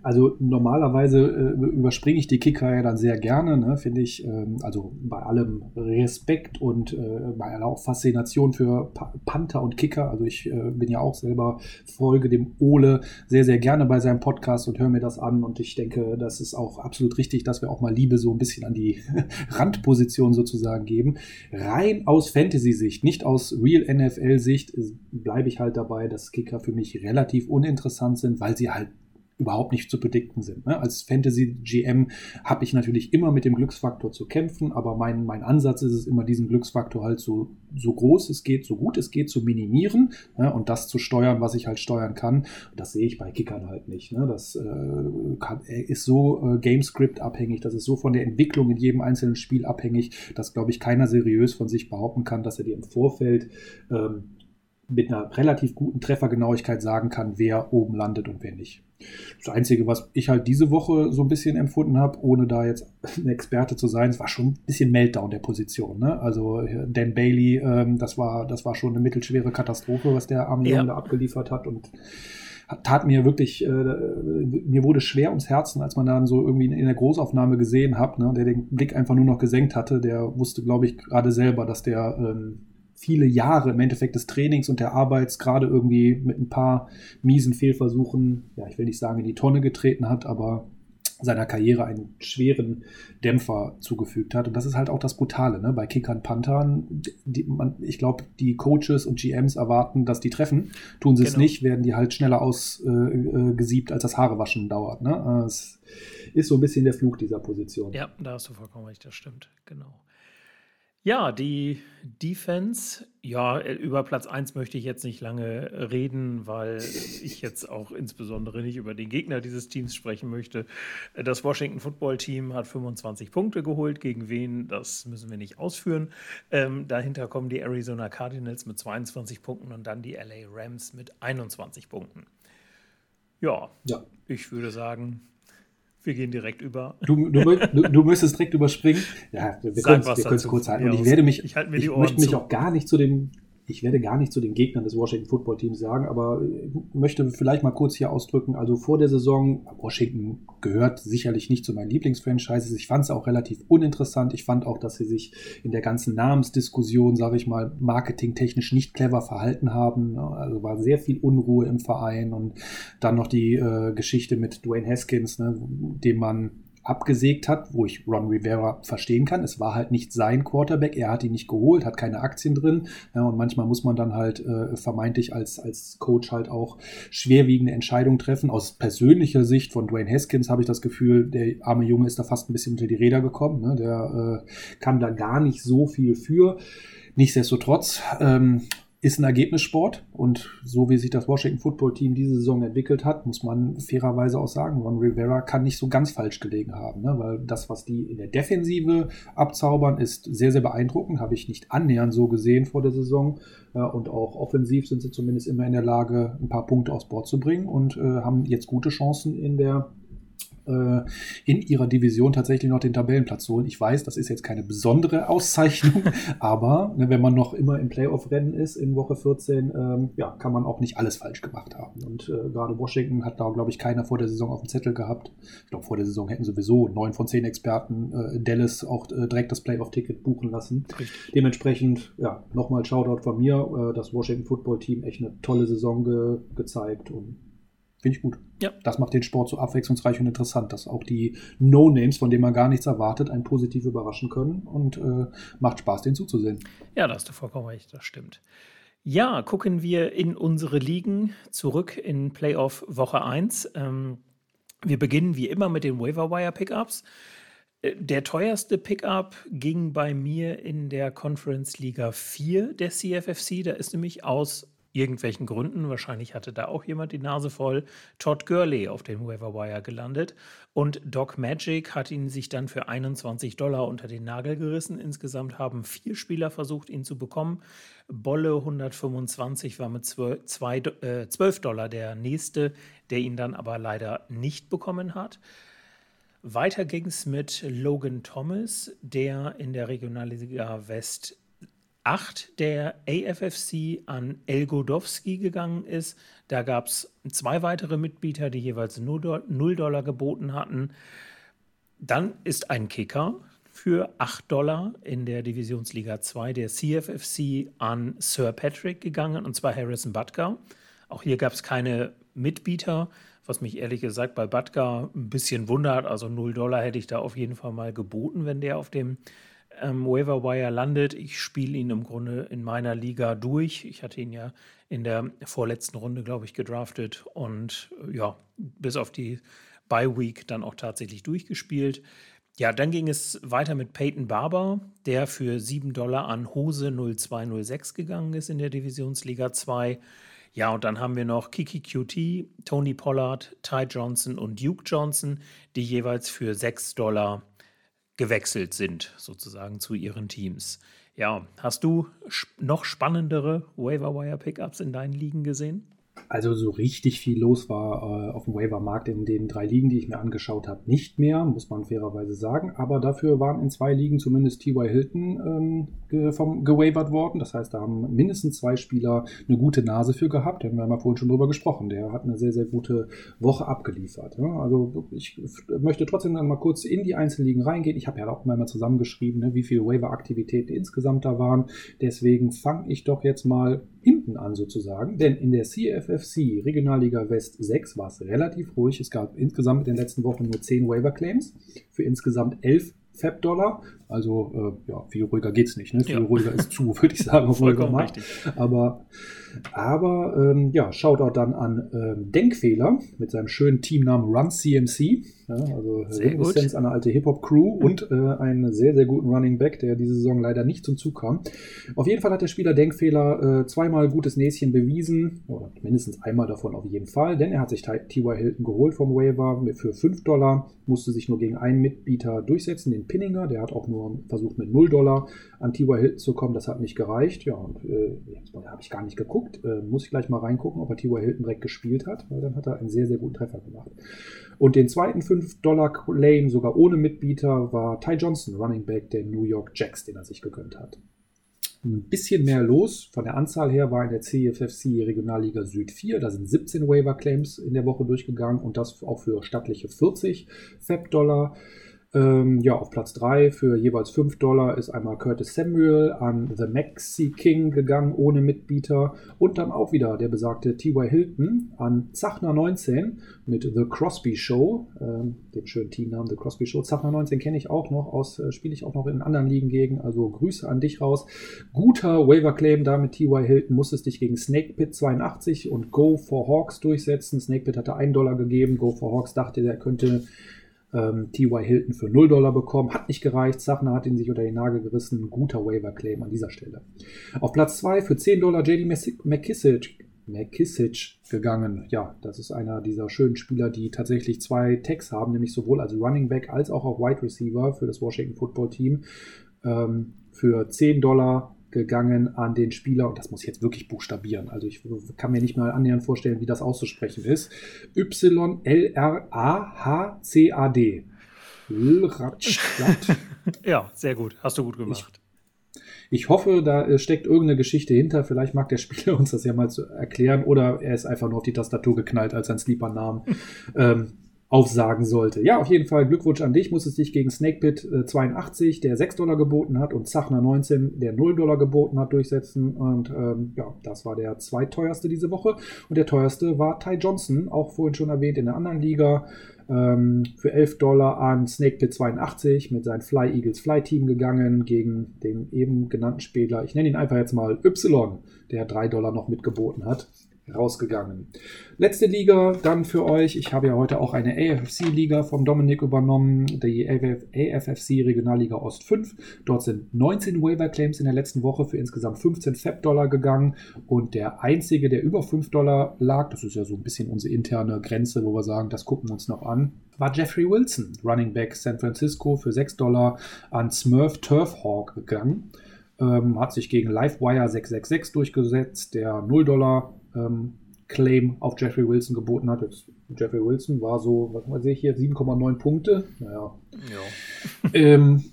Also normalerweise äh, überspringe ich die Kicker ja dann sehr gerne, ne, finde ich. Ähm, also bei allem Respekt und äh, bei aller auch Faszination für pa Panther und Kicker. Also ich äh, bin ja auch selber Folge dem Ole sehr, sehr gerne bei seinem Podcast und höre mir das an. Und ich denke, das ist auch absolut richtig, dass wir auch mal Liebe so ein bisschen an die Randposition sozusagen geben. Rein aus Fantasy-Sicht, nicht aus Real NFL-Sicht, bleibe ich halt dabei, dass Kicker für mich relativ uninteressant sind, weil sie halt überhaupt nicht zu predikten sind. Ne? Als Fantasy-GM habe ich natürlich immer mit dem Glücksfaktor zu kämpfen, aber mein, mein Ansatz ist es immer, diesen Glücksfaktor halt so, so groß es geht, so gut es geht zu minimieren ne? und das zu steuern, was ich halt steuern kann. Das sehe ich bei Kickern halt nicht. Ne? Das äh, kann, ist so äh, Gamescript abhängig, das ist so von der Entwicklung in jedem einzelnen Spiel abhängig, dass, glaube ich, keiner seriös von sich behaupten kann, dass er dir im Vorfeld ähm, mit einer relativ guten Treffergenauigkeit sagen kann, wer oben landet und wer nicht. Das Einzige, was ich halt diese Woche so ein bisschen empfunden habe, ohne da jetzt ein Experte zu sein, es war schon ein bisschen Meltdown der Position. Ne? Also Dan Bailey, ähm, das, war, das war schon eine mittelschwere Katastrophe, was der arme Junge da abgeliefert hat und tat mir wirklich, äh, mir wurde schwer ums Herzen, als man dann so irgendwie in der Großaufnahme gesehen hat, ne, der den Blick einfach nur noch gesenkt hatte. Der wusste, glaube ich, gerade selber, dass der ähm, viele Jahre im Endeffekt des Trainings und der Arbeits gerade irgendwie mit ein paar miesen Fehlversuchen, ja, ich will nicht sagen in die Tonne getreten hat, aber seiner Karriere einen schweren Dämpfer zugefügt hat. Und das ist halt auch das Brutale, ne? Bei Kickern, Panthern, die, man, ich glaube, die Coaches und GMs erwarten, dass die treffen. Tun sie genau. es nicht, werden die halt schneller ausgesiebt, äh, als das Haarewaschen dauert. Ne? Es ist so ein bisschen der Fluch dieser Position. Ja, da hast du vollkommen recht, das stimmt, genau. Ja, die Defense, ja, über Platz 1 möchte ich jetzt nicht lange reden, weil ich jetzt auch insbesondere nicht über den Gegner dieses Teams sprechen möchte. Das Washington Football Team hat 25 Punkte geholt. Gegen wen, das müssen wir nicht ausführen. Ähm, dahinter kommen die Arizona Cardinals mit 22 Punkten und dann die LA Rams mit 21 Punkten. Ja, ja. ich würde sagen, wir gehen direkt über. Du, du, du, du müsstest direkt überspringen. Ja, wir können es kurz halten. Und ich werde mich, ich, ich möchte mich zu. auch gar nicht zu dem ich werde gar nicht zu den Gegnern des Washington Football Teams sagen, aber möchte vielleicht mal kurz hier ausdrücken. Also vor der Saison, Washington gehört sicherlich nicht zu meinen Lieblingsfranchises. Ich fand es auch relativ uninteressant. Ich fand auch, dass sie sich in der ganzen Namensdiskussion, sage ich mal, marketingtechnisch nicht clever verhalten haben. Also war sehr viel Unruhe im Verein und dann noch die äh, Geschichte mit Dwayne Haskins, ne, dem man abgesägt hat, wo ich Ron Rivera verstehen kann. Es war halt nicht sein Quarterback, er hat ihn nicht geholt, hat keine Aktien drin. Ja, und manchmal muss man dann halt äh, vermeintlich als, als Coach halt auch schwerwiegende Entscheidungen treffen. Aus persönlicher Sicht von Dwayne Haskins habe ich das Gefühl, der arme Junge ist da fast ein bisschen unter die Räder gekommen. Ne? Der äh, kann da gar nicht so viel für. Nichtsdestotrotz ähm, ist ein Ergebnissport und so wie sich das Washington Football Team diese Saison entwickelt hat, muss man fairerweise auch sagen, Ron Rivera kann nicht so ganz falsch gelegen haben, ne? weil das, was die in der Defensive abzaubern, ist sehr, sehr beeindruckend, habe ich nicht annähernd so gesehen vor der Saison ja, und auch offensiv sind sie zumindest immer in der Lage, ein paar Punkte aufs Board zu bringen und äh, haben jetzt gute Chancen in der äh, in ihrer Division tatsächlich noch den Tabellenplatz holen. Ich weiß, das ist jetzt keine besondere Auszeichnung, aber ne, wenn man noch immer im Playoff-Rennen ist in Woche 14, ähm, ja, kann man auch nicht alles falsch gemacht haben. Und äh, gerade Washington hat da, glaube ich, keiner vor der Saison auf dem Zettel gehabt. Ich glaube, vor der Saison hätten sowieso neun von zehn Experten äh, Dallas auch äh, direkt das Playoff-Ticket buchen lassen. Richtig. Dementsprechend, ja, nochmal Shoutout von mir, äh, das Washington Football Team echt eine tolle Saison ge gezeigt und Finde ich gut. Ja. Das macht den Sport so abwechslungsreich und interessant, dass auch die No-Names, von denen man gar nichts erwartet, einen positiv überraschen können und äh, macht Spaß, den zuzusehen. Ja, da hast du vollkommen recht, das stimmt. Ja, gucken wir in unsere Ligen zurück in Playoff Woche 1. Ähm, wir beginnen wie immer mit den Waiver Wire Pickups. Äh, der teuerste Pickup ging bei mir in der Conference Liga 4 der CFFC. Da ist nämlich aus irgendwelchen Gründen, wahrscheinlich hatte da auch jemand die Nase voll, Todd Gurley auf dem Wire gelandet. Und Doc Magic hat ihn sich dann für 21 Dollar unter den Nagel gerissen. Insgesamt haben vier Spieler versucht, ihn zu bekommen. Bolle 125 war mit 12, 12 äh, Dollar der nächste, der ihn dann aber leider nicht bekommen hat. Weiter ging es mit Logan Thomas, der in der Regionalliga West 8 der AFFC an El Godowski gegangen ist. Da gab es zwei weitere Mitbieter, die jeweils 0 Dollar geboten hatten. Dann ist ein Kicker für 8 Dollar in der Divisionsliga 2 der CFFC an Sir Patrick gegangen, und zwar Harrison Butker. Auch hier gab es keine Mitbieter, was mich ehrlich gesagt bei Butker ein bisschen wundert. Also 0 Dollar hätte ich da auf jeden Fall mal geboten, wenn der auf dem ähm, Waiver Wire landet. Ich spiele ihn im Grunde in meiner Liga durch. Ich hatte ihn ja in der vorletzten Runde, glaube ich, gedraftet und äh, ja, bis auf die Bye Week dann auch tatsächlich durchgespielt. Ja, dann ging es weiter mit Peyton Barber, der für 7 Dollar an Hose 0206 gegangen ist in der Divisionsliga 2. Ja, und dann haben wir noch Kiki QT, Tony Pollard, Ty Johnson und Duke Johnson, die jeweils für 6 Dollar gewechselt sind, sozusagen zu ihren Teams. Ja, hast du noch spannendere Waiver-Wire-Pickups in deinen Ligen gesehen? Also so richtig viel los war äh, auf dem Waiver-Markt in den drei Ligen, die ich mir angeschaut habe, nicht mehr, muss man fairerweise sagen. Aber dafür waren in zwei Ligen zumindest T.Y. Hilton ähm, ge vom, gewavert worden. Das heißt, da haben mindestens zwei Spieler eine gute Nase für gehabt. Da haben wir mal vorhin schon drüber gesprochen. Der hat eine sehr, sehr gute Woche abgeliefert. Ja? Also ich möchte trotzdem dann mal kurz in die einzelnen Ligen reingehen. Ich habe ja auch mal zusammengeschrieben, ne, wie viele Waiver-Aktivitäten insgesamt da waren. Deswegen fange ich doch jetzt mal hinten an sozusagen. Denn in der CFFC Regionalliga West 6 war es relativ ruhig. Es gab insgesamt in den letzten Wochen nur 10 Waiver-Claims für insgesamt 11 Fab-Dollar. Also äh, ja, viel ruhiger geht's nicht. Ne? Viel ja. ruhiger ist zu, würde ich sagen, auf Vollkommen Aber, aber ähm, ja, Shoutout dann an ähm, Denkfehler mit seinem schönen Teamnamen Run CMC. Ja, also Reminiszenz an eine alte Hip-Hop-Crew und äh, einen sehr, sehr guten Running Back, der diese Saison leider nicht zum Zug kam. Auf jeden Fall hat der Spieler Denkfehler äh, zweimal gutes Näschen bewiesen, oder mindestens einmal davon auf jeden Fall, denn er hat sich T.Y. Hilton geholt vom Waiver für 5 Dollar, musste sich nur gegen einen Mitbieter durchsetzen, den Pinninger, der hat auch nur versucht mit 0 Dollar an T.Y. Hilton zu kommen, das hat nicht gereicht. Ja, und äh, habe ich gar nicht geguckt, äh, muss ich gleich mal reingucken, ob er T.Y. Hilton direkt gespielt hat, weil dann hat er einen sehr, sehr guten Treffer gemacht. Und den zweiten 5-Dollar-Claim, sogar ohne Mitbieter, war Ty Johnson, Running Back der New York Jacks, den er sich gegönnt hat. Ein bisschen mehr los. Von der Anzahl her war in der CFFC Regionalliga Süd 4. Da sind 17 Waiver-Claims in der Woche durchgegangen und das auch für stattliche 40 Fab-Dollar. Ähm, ja, auf Platz 3 für jeweils 5 Dollar ist einmal Curtis Samuel an The Maxi King gegangen, ohne Mitbieter. Und dann auch wieder der besagte T.Y. Hilton an Zachner 19 mit The Crosby Show, ähm, dem schönen Teamnamen The Crosby Show. Zachner 19 kenne ich auch noch, äh, spiele ich auch noch in anderen Ligen gegen. Also Grüße an dich raus. Guter Waiver Claim da mit T.Y. Hilton. Musstest dich gegen Snake Pit 82 und Go for Hawks durchsetzen. Snake Pit hatte 1 Dollar gegeben. Go for Hawks dachte, der könnte ähm, T.Y. Hilton für 0 Dollar bekommen. Hat nicht gereicht. Sachner hat ihn sich unter den Nagel gerissen. Guter Waiver-Claim an dieser Stelle. Auf Platz 2 für 10 Dollar JD McKissick. McKissick gegangen. Ja, das ist einer dieser schönen Spieler, die tatsächlich zwei Tags haben, nämlich sowohl als Running Back als auch auf Wide Receiver für das Washington Football Team. Ähm, für 10 Dollar gegangen an den Spieler, und das muss ich jetzt wirklich buchstabieren, also ich kann mir nicht mal annähernd vorstellen, wie das auszusprechen ist. Y-L-R-A-H-C-A-D. ja, sehr gut. Hast du gut gemacht. Ich, ich hoffe, da äh, steckt irgendeine Geschichte hinter. Vielleicht mag der Spieler uns das ja mal zu erklären oder er ist einfach nur auf die Tastatur geknallt als ein Sleeper-Namen. ähm, aufsagen sollte. Ja, auf jeden Fall Glückwunsch an dich. Musstest dich gegen Snakepit äh, 82, der 6 Dollar geboten hat, und Zachner 19, der 0 Dollar geboten hat, durchsetzen. Und ähm, ja, das war der zweiteuerste diese Woche. Und der teuerste war Ty Johnson, auch vorhin schon erwähnt in der anderen Liga. Ähm, für 11 Dollar an Snakepit 82 mit seinem Fly Eagles Fly Team gegangen gegen den eben genannten Spieler. Ich nenne ihn einfach jetzt mal Y, der 3 Dollar noch mitgeboten hat rausgegangen. Letzte Liga dann für euch. Ich habe ja heute auch eine AFFC-Liga vom Dominik übernommen, die AFFC Regionalliga Ost 5. Dort sind 19 Waiver-Claims in der letzten Woche für insgesamt 15 FAB-Dollar gegangen und der einzige, der über 5 Dollar lag, das ist ja so ein bisschen unsere interne Grenze, wo wir sagen, das gucken wir uns noch an, war Jeffrey Wilson, Running Back San Francisco für 6 Dollar an Smurf Turfhawk gegangen. Ähm, hat sich gegen Livewire 666 durchgesetzt, der 0 Dollar ähm, Claim auf Jeffrey Wilson geboten hat. Jetzt, Jeffrey Wilson war so, was sehe ich hier, 7,9 Punkte. Naja. Ja. ähm,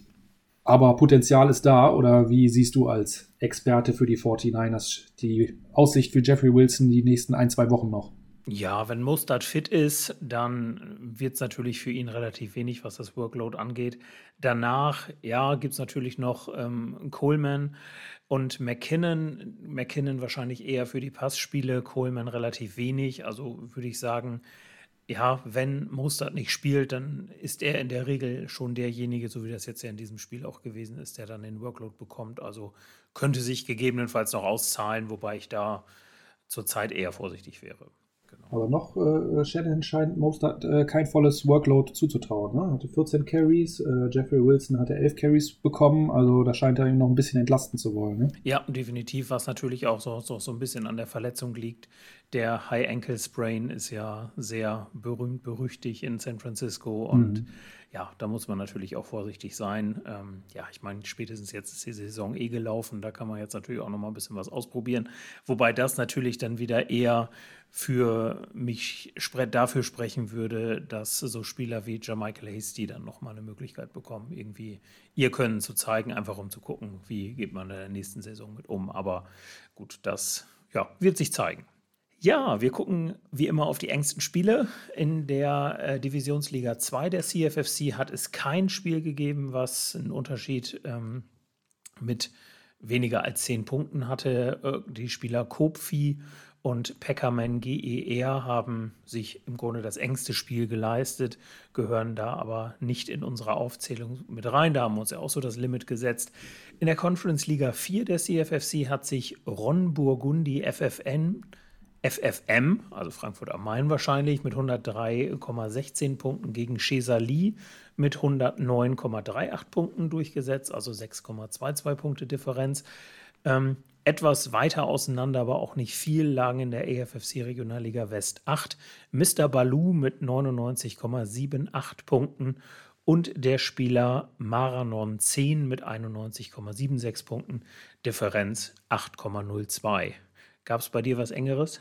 aber Potenzial ist da, oder wie siehst du als Experte für die 49ers die Aussicht für Jeffrey Wilson die nächsten ein, zwei Wochen noch? Ja, wenn Mustard fit ist, dann wird es natürlich für ihn relativ wenig, was das Workload angeht. Danach, ja, gibt es natürlich noch ähm, Coleman und McKinnon. McKinnon wahrscheinlich eher für die Passspiele, Coleman relativ wenig. Also würde ich sagen, ja, wenn Mustard nicht spielt, dann ist er in der Regel schon derjenige, so wie das jetzt ja in diesem Spiel auch gewesen ist, der dann den Workload bekommt. Also könnte sich gegebenenfalls noch auszahlen, wobei ich da zurzeit eher vorsichtig wäre. Aber noch äh, Shanahan scheint Mostert äh, kein volles Workload zuzutrauen. Ne? Hatte 14 Carries, äh, Jeffrey Wilson hatte 11 Carries bekommen, also da scheint er ihn noch ein bisschen entlasten zu wollen. Ne? Ja, definitiv, was natürlich auch so, so, so ein bisschen an der Verletzung liegt. Der High Ankle Sprain ist ja sehr berühmt, berüchtigt in San Francisco und mhm ja, da muss man natürlich auch vorsichtig sein. Ähm, ja, ich meine, spätestens jetzt ist die Saison eh gelaufen. Da kann man jetzt natürlich auch noch mal ein bisschen was ausprobieren. Wobei das natürlich dann wieder eher für mich dafür sprechen würde, dass so Spieler wie Jamichael Hasty dann noch mal eine Möglichkeit bekommen, irgendwie ihr Können zu zeigen, einfach um zu gucken, wie geht man in der nächsten Saison mit um. Aber gut, das ja, wird sich zeigen. Ja, wir gucken wie immer auf die engsten Spiele. In der äh, Divisionsliga 2 der CFFC hat es kein Spiel gegeben, was einen Unterschied ähm, mit weniger als 10 Punkten hatte. Äh, die Spieler Kopfi und Peckerman GER haben sich im Grunde das engste Spiel geleistet, gehören da aber nicht in unsere Aufzählung mit rein. Da haben wir uns ja auch so das Limit gesetzt. In der Conference Liga 4 der CFFC hat sich Ron Burgundi FFN FFM, also Frankfurt am Main wahrscheinlich, mit 103,16 Punkten gegen Chesali mit 109,38 Punkten durchgesetzt, also 6,22 Punkte Differenz. Ähm, etwas weiter auseinander, aber auch nicht viel, lagen in der EFFC Regionalliga West 8 Mr. Balu mit 99,78 Punkten und der Spieler Maranon 10 mit 91,76 Punkten, Differenz 8,02. Gab es bei dir was Engeres?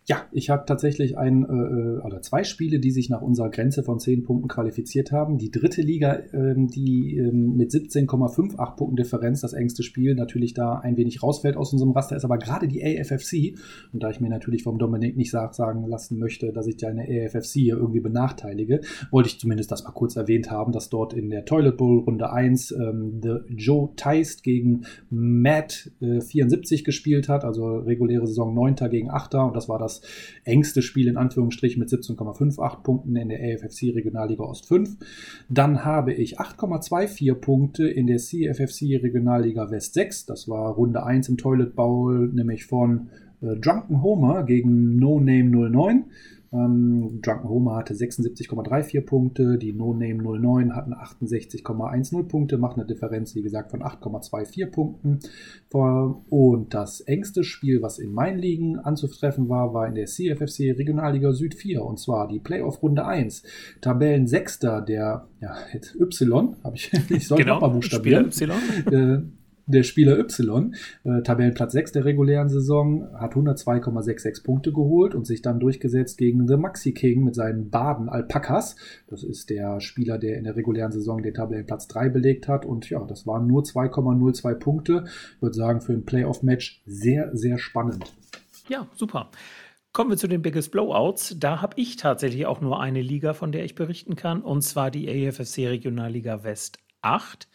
Ja, ich habe tatsächlich ein äh, äh, oder zwei Spiele, die sich nach unserer Grenze von 10 Punkten qualifiziert haben. Die dritte Liga, ähm, die ähm, mit 17,58 Punkten Differenz das engste Spiel natürlich da ein wenig rausfällt aus unserem Raster, ist aber gerade die AFFC. Und da ich mir natürlich vom Dominik nicht sag, sagen lassen möchte, dass ich deine AFFC hier irgendwie benachteilige, wollte ich zumindest das mal kurz erwähnt haben, dass dort in der Toilet Bowl Runde 1 ähm, The Joe Teist gegen Matt äh, 74 gespielt hat, also reguläre Saison 9. gegen 8. Und das war das engste Spiel in Anführungsstrichen mit 17,58 Punkten in der AFFC Regionalliga Ost 5. Dann habe ich 8,24 Punkte in der CFFC Regionalliga West 6. Das war Runde 1 im Toilet Bowl, nämlich von äh, Drunken Homer gegen No Name 09. Ähm, Drunken Homer hatte 76,34 Punkte, die No Name 09 hatten 68,10 Punkte, macht eine Differenz, wie gesagt, von 8,24 Punkten. Und das engste Spiel, was in meinen Ligen anzutreffen war, war in der CFFC Regionalliga Süd 4 und zwar die Playoff Runde 1. Tabellen Sechster der ja, Y, habe ich, ich soll genau, nochmal buchstabieren. Y. Äh, der Spieler Y, äh, Tabellenplatz 6 der regulären Saison, hat 102,66 Punkte geholt und sich dann durchgesetzt gegen The Maxi King mit seinen Baden Alpacas. Das ist der Spieler, der in der regulären Saison den Tabellenplatz 3 belegt hat. Und ja, das waren nur 2,02 Punkte. Ich würde sagen, für ein Playoff-Match sehr, sehr spannend. Ja, super. Kommen wir zu den Biggest Blowouts. Da habe ich tatsächlich auch nur eine Liga, von der ich berichten kann, und zwar die AFFC Regionalliga West 8.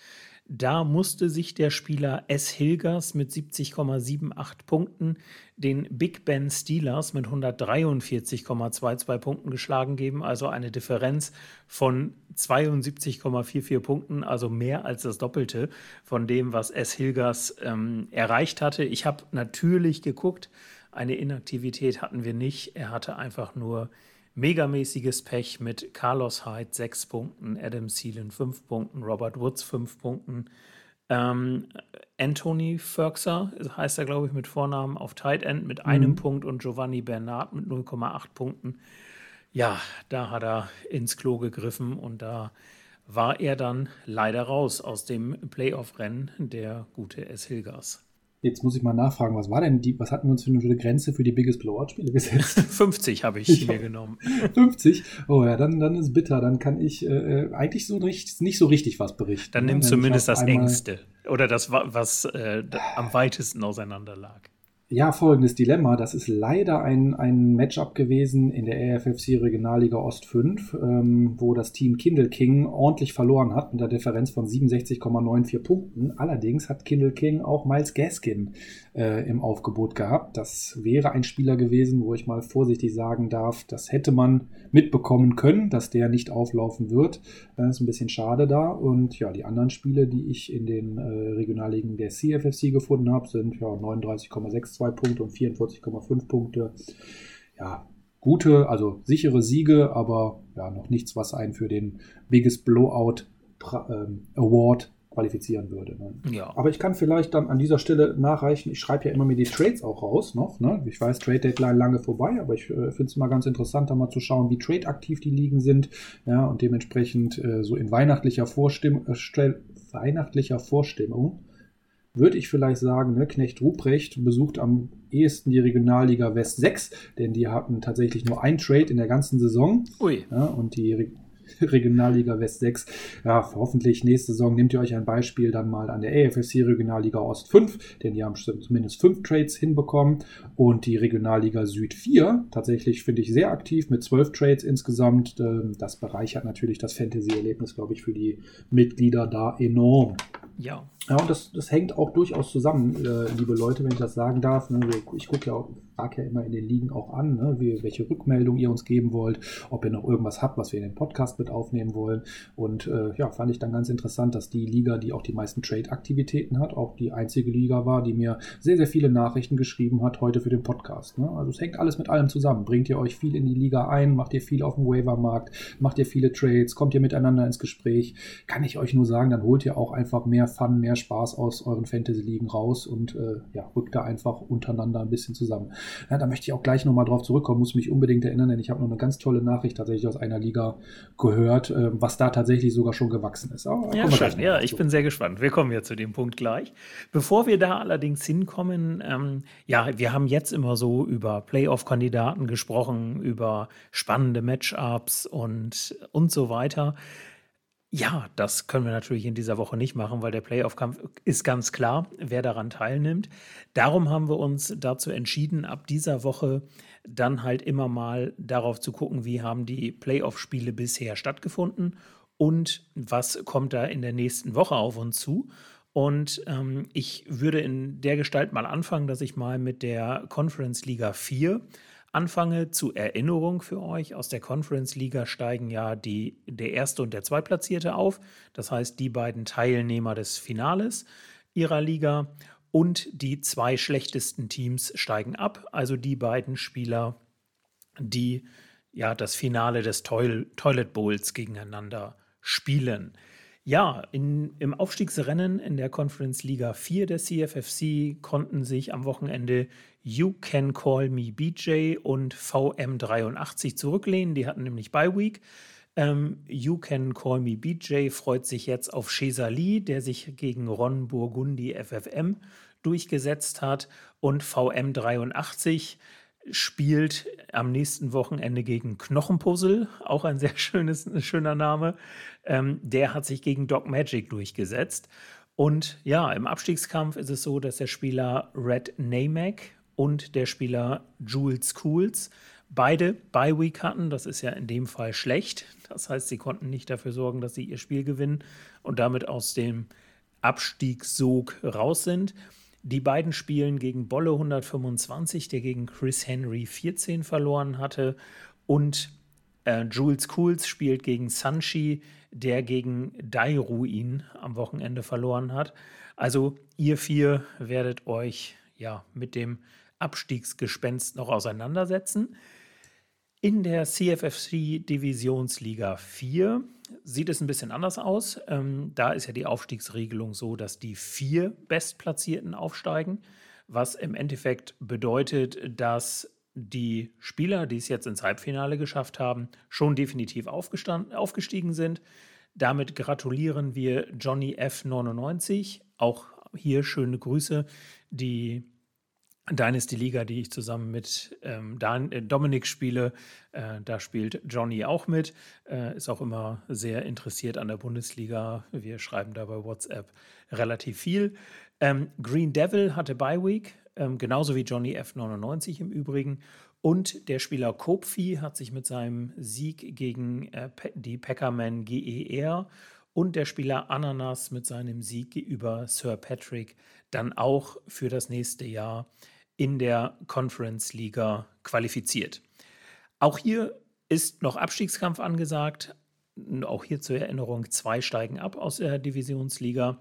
Da musste sich der Spieler S. Hilgers mit 70,78 Punkten den Big Ben Steelers mit 143,22 Punkten geschlagen geben, also eine Differenz von 72,44 Punkten, also mehr als das Doppelte von dem, was S. Hilgers ähm, erreicht hatte. Ich habe natürlich geguckt, eine Inaktivität hatten wir nicht. Er hatte einfach nur megamäßiges Pech mit Carlos Hyde 6 Punkten, Adam Seelen 5 Punkten, Robert Woods 5 Punkten. Ähm, Anthony Ferkser heißt er, glaube ich, mit Vornamen auf Tight End mit einem mhm. Punkt und Giovanni Bernard mit 0,8 Punkten. Ja, da hat er ins Klo gegriffen und da war er dann leider raus aus dem Playoff-Rennen, der gute S. Hilgers. Jetzt muss ich mal nachfragen, was war denn die, was hatten wir uns für eine Grenze für die Biggest Blowout-Spiele gesetzt? 50 habe ich ja. mir genommen. 50? Oh ja, dann, dann ist bitter. Dann kann ich äh, eigentlich so nicht, nicht so richtig was berichten. Dann nimm zumindest das Engste. Oder das, was äh, am weitesten auseinander lag. Ja, folgendes Dilemma. Das ist leider ein, ein Matchup gewesen in der AFFC Regionalliga Ost 5, ähm, wo das Team Kindle King ordentlich verloren hat mit der Differenz von 67,94 Punkten. Allerdings hat Kindle King auch Miles Gaskin äh, im Aufgebot gehabt. Das wäre ein Spieler gewesen, wo ich mal vorsichtig sagen darf, das hätte man mitbekommen können, dass der nicht auflaufen wird. Das ist ein bisschen schade da. Und ja, die anderen Spiele, die ich in den äh, Regionalligen der CFFC gefunden habe, sind ja 39,6 2 Punkte und 44,5 Punkte. Ja, gute, also sichere Siege, aber ja, noch nichts, was einen für den Biggest Blowout ähm, Award qualifizieren würde. Ne? Ja. Aber ich kann vielleicht dann an dieser Stelle nachreichen, ich schreibe ja immer mir die Trades auch raus noch. Ne? Ich weiß, Trade Deadline lange vorbei, aber ich äh, finde es immer ganz interessant, da mal zu schauen, wie Trade aktiv die Ligen sind. Ja, und dementsprechend äh, so in weihnachtlicher, Vorstimm äh, weihnachtlicher Vorstimmung würde ich vielleicht sagen, ne, Knecht Ruprecht besucht am ehesten die Regionalliga West 6, denn die hatten tatsächlich nur ein Trade in der ganzen Saison. Ui. Ja, und die Re Regionalliga West 6. Ja, hoffentlich nächste Saison nehmt ihr euch ein Beispiel dann mal an der AFFC Regionalliga Ost 5, denn die haben zumindest fünf Trades hinbekommen. Und die Regionalliga Süd 4, tatsächlich finde ich sehr aktiv mit zwölf Trades insgesamt. Ähm, das bereichert natürlich das Fantasy-Erlebnis, glaube ich, für die Mitglieder da enorm. Ja. Ja, und das, das hängt auch durchaus zusammen, äh, liebe Leute, wenn ich das sagen darf. Ne? Ich gucke ja auch frage ja immer in den Ligen auch an, ne, wie, welche Rückmeldung ihr uns geben wollt, ob ihr noch irgendwas habt, was wir in den Podcast mit aufnehmen wollen. Und äh, ja, fand ich dann ganz interessant, dass die Liga, die auch die meisten Trade-Aktivitäten hat, auch die einzige Liga war, die mir sehr, sehr viele Nachrichten geschrieben hat heute für den Podcast. Ne? Also es hängt alles mit allem zusammen. Bringt ihr euch viel in die Liga ein, macht ihr viel auf dem Waiver-Markt, macht ihr viele Trades, kommt ihr miteinander ins Gespräch, kann ich euch nur sagen, dann holt ihr auch einfach mehr Fun, mehr Spaß aus euren Fantasy-Ligen raus und äh, ja, rückt da einfach untereinander ein bisschen zusammen. Ja, da möchte ich auch gleich nochmal drauf zurückkommen, muss mich unbedingt erinnern, denn ich habe noch eine ganz tolle Nachricht tatsächlich aus einer Liga gehört, äh, was da tatsächlich sogar schon gewachsen ist. Aber ja, schön. ja ich bin sehr gespannt. Wir kommen ja zu dem Punkt gleich. Bevor wir da allerdings hinkommen, ähm, ja, wir haben jetzt immer so über Playoff-Kandidaten gesprochen, über spannende Matchups und, und so weiter. Ja, das können wir natürlich in dieser Woche nicht machen, weil der Playoff-Kampf ist ganz klar, wer daran teilnimmt. Darum haben wir uns dazu entschieden, ab dieser Woche dann halt immer mal darauf zu gucken, wie haben die Playoff-Spiele bisher stattgefunden und was kommt da in der nächsten Woche auf uns zu. Und ähm, ich würde in der Gestalt mal anfangen, dass ich mal mit der Conference Liga 4 anfange, zur Erinnerung für euch, aus der Conference Liga steigen ja die, der erste und der zweitplatzierte auf. Das heißt, die beiden Teilnehmer des Finales ihrer Liga und die zwei schlechtesten Teams steigen ab. Also die beiden Spieler, die ja das Finale des Toil Toilet Bowls gegeneinander spielen. Ja, in, im Aufstiegsrennen in der Conference Liga 4 der CFFC konnten sich am Wochenende You Can Call Me BJ und VM83 zurücklehnen. Die hatten nämlich Bye Week. Ähm, you Can Call Me BJ freut sich jetzt auf Chesali, der sich gegen Ron Burgundi FFM durchgesetzt hat. Und VM83 spielt am nächsten Wochenende gegen Knochenpuzzle, auch ein sehr schönes, schöner Name. Ähm, der hat sich gegen Doc Magic durchgesetzt. Und ja, im Abstiegskampf ist es so, dass der Spieler Red Namek und der Spieler Jules Cools. Beide Bye Week hatten, das ist ja in dem Fall schlecht. Das heißt, sie konnten nicht dafür sorgen, dass sie ihr Spiel gewinnen und damit aus dem Abstiegssog raus sind. Die beiden spielen gegen Bolle 125, der gegen Chris Henry 14 verloren hatte. Und äh, Jules Cools spielt gegen Sanchi, der gegen Dairuin am Wochenende verloren hat. Also ihr vier werdet euch ja mit dem Abstiegsgespenst noch auseinandersetzen. In der CFFC Divisionsliga 4 sieht es ein bisschen anders aus. Ähm, da ist ja die Aufstiegsregelung so, dass die vier Bestplatzierten aufsteigen, was im Endeffekt bedeutet, dass die Spieler, die es jetzt ins Halbfinale geschafft haben, schon definitiv aufgestiegen sind. Damit gratulieren wir Johnny F99. Auch hier schöne Grüße. Die Dynasty Liga, die ich zusammen mit ähm, Dan, äh, Dominik spiele. Äh, da spielt Johnny auch mit, äh, ist auch immer sehr interessiert an der Bundesliga. Wir schreiben da bei WhatsApp relativ viel. Ähm, Green Devil hatte Bye Week, ähm, genauso wie Johnny F99 im Übrigen. Und der Spieler Kopfi hat sich mit seinem Sieg gegen äh, die Peckerman GER und der Spieler Ananas mit seinem Sieg über Sir Patrick dann auch für das nächste Jahr in der Conference Liga qualifiziert. Auch hier ist noch Abstiegskampf angesagt. Auch hier zur Erinnerung, zwei steigen ab aus der Divisionsliga.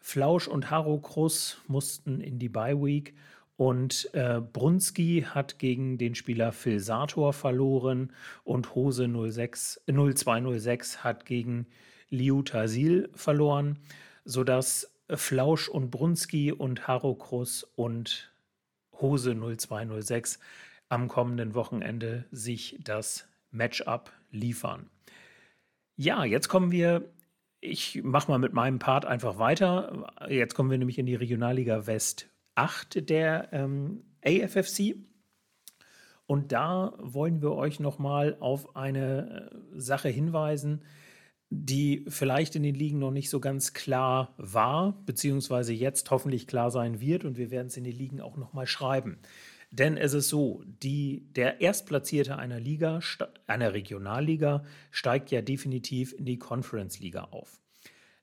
Flausch und Haro Krus mussten in die Bye Week und äh, Brunski hat gegen den Spieler Phil Sator verloren und Hose 06, 0206 hat gegen Liu Tasil verloren, sodass Flausch und Brunski und Haro Krus und Hose 0206 am kommenden Wochenende sich das Matchup liefern. Ja, jetzt kommen wir, ich mache mal mit meinem Part einfach weiter. Jetzt kommen wir nämlich in die Regionalliga West 8 der ähm, AFFC. Und da wollen wir euch nochmal auf eine äh, Sache hinweisen, die vielleicht in den Ligen noch nicht so ganz klar war, beziehungsweise jetzt hoffentlich klar sein wird und wir werden es in den Ligen auch nochmal schreiben. Denn es ist so, die, der Erstplatzierte einer Liga, einer Regionalliga, steigt ja definitiv in die Conference-Liga auf.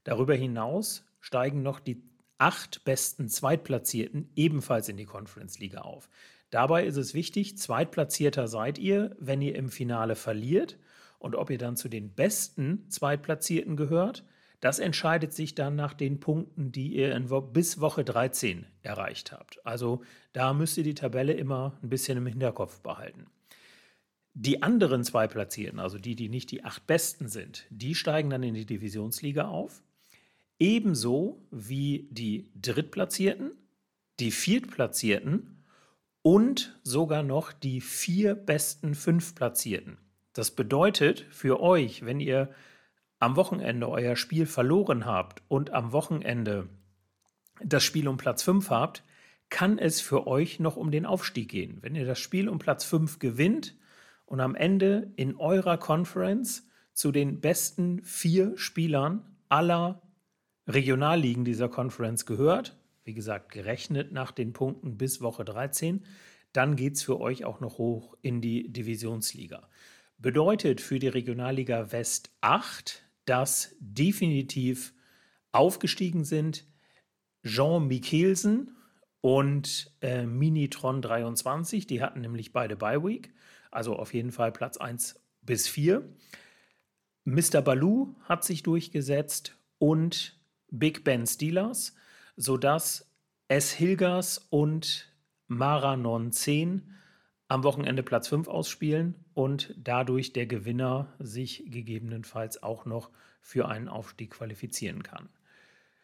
Darüber hinaus steigen noch die acht besten Zweitplatzierten ebenfalls in die Conference-Liga auf. Dabei ist es wichtig, Zweitplatzierter seid ihr, wenn ihr im Finale verliert und ob ihr dann zu den besten Zweitplatzierten gehört, das entscheidet sich dann nach den Punkten, die ihr Wo bis Woche 13 erreicht habt. Also da müsst ihr die Tabelle immer ein bisschen im Hinterkopf behalten. Die anderen zwei Platzierten, also die, die nicht die acht besten sind, die steigen dann in die Divisionsliga auf. Ebenso wie die Drittplatzierten, die Viertplatzierten und sogar noch die vier besten Fünftplatzierten. Das bedeutet für euch, wenn ihr am Wochenende euer Spiel verloren habt und am Wochenende das Spiel um Platz 5 habt, kann es für euch noch um den Aufstieg gehen. Wenn ihr das Spiel um Platz 5 gewinnt und am Ende in eurer Conference zu den besten vier Spielern aller Regionalligen dieser Conference gehört, wie gesagt, gerechnet nach den Punkten bis Woche 13, dann geht es für euch auch noch hoch in die Divisionsliga. Bedeutet für die Regionalliga West 8, dass definitiv aufgestiegen sind Jean Mikkelsen und äh, Minitron 23. Die hatten nämlich beide Bye Week, also auf jeden Fall Platz 1 bis 4. Mr. Baloo hat sich durchgesetzt und Big Ben Steelers, sodass S. Hilgers und Maranon 10 am Wochenende Platz 5 ausspielen und dadurch der Gewinner sich gegebenenfalls auch noch für einen Aufstieg qualifizieren kann.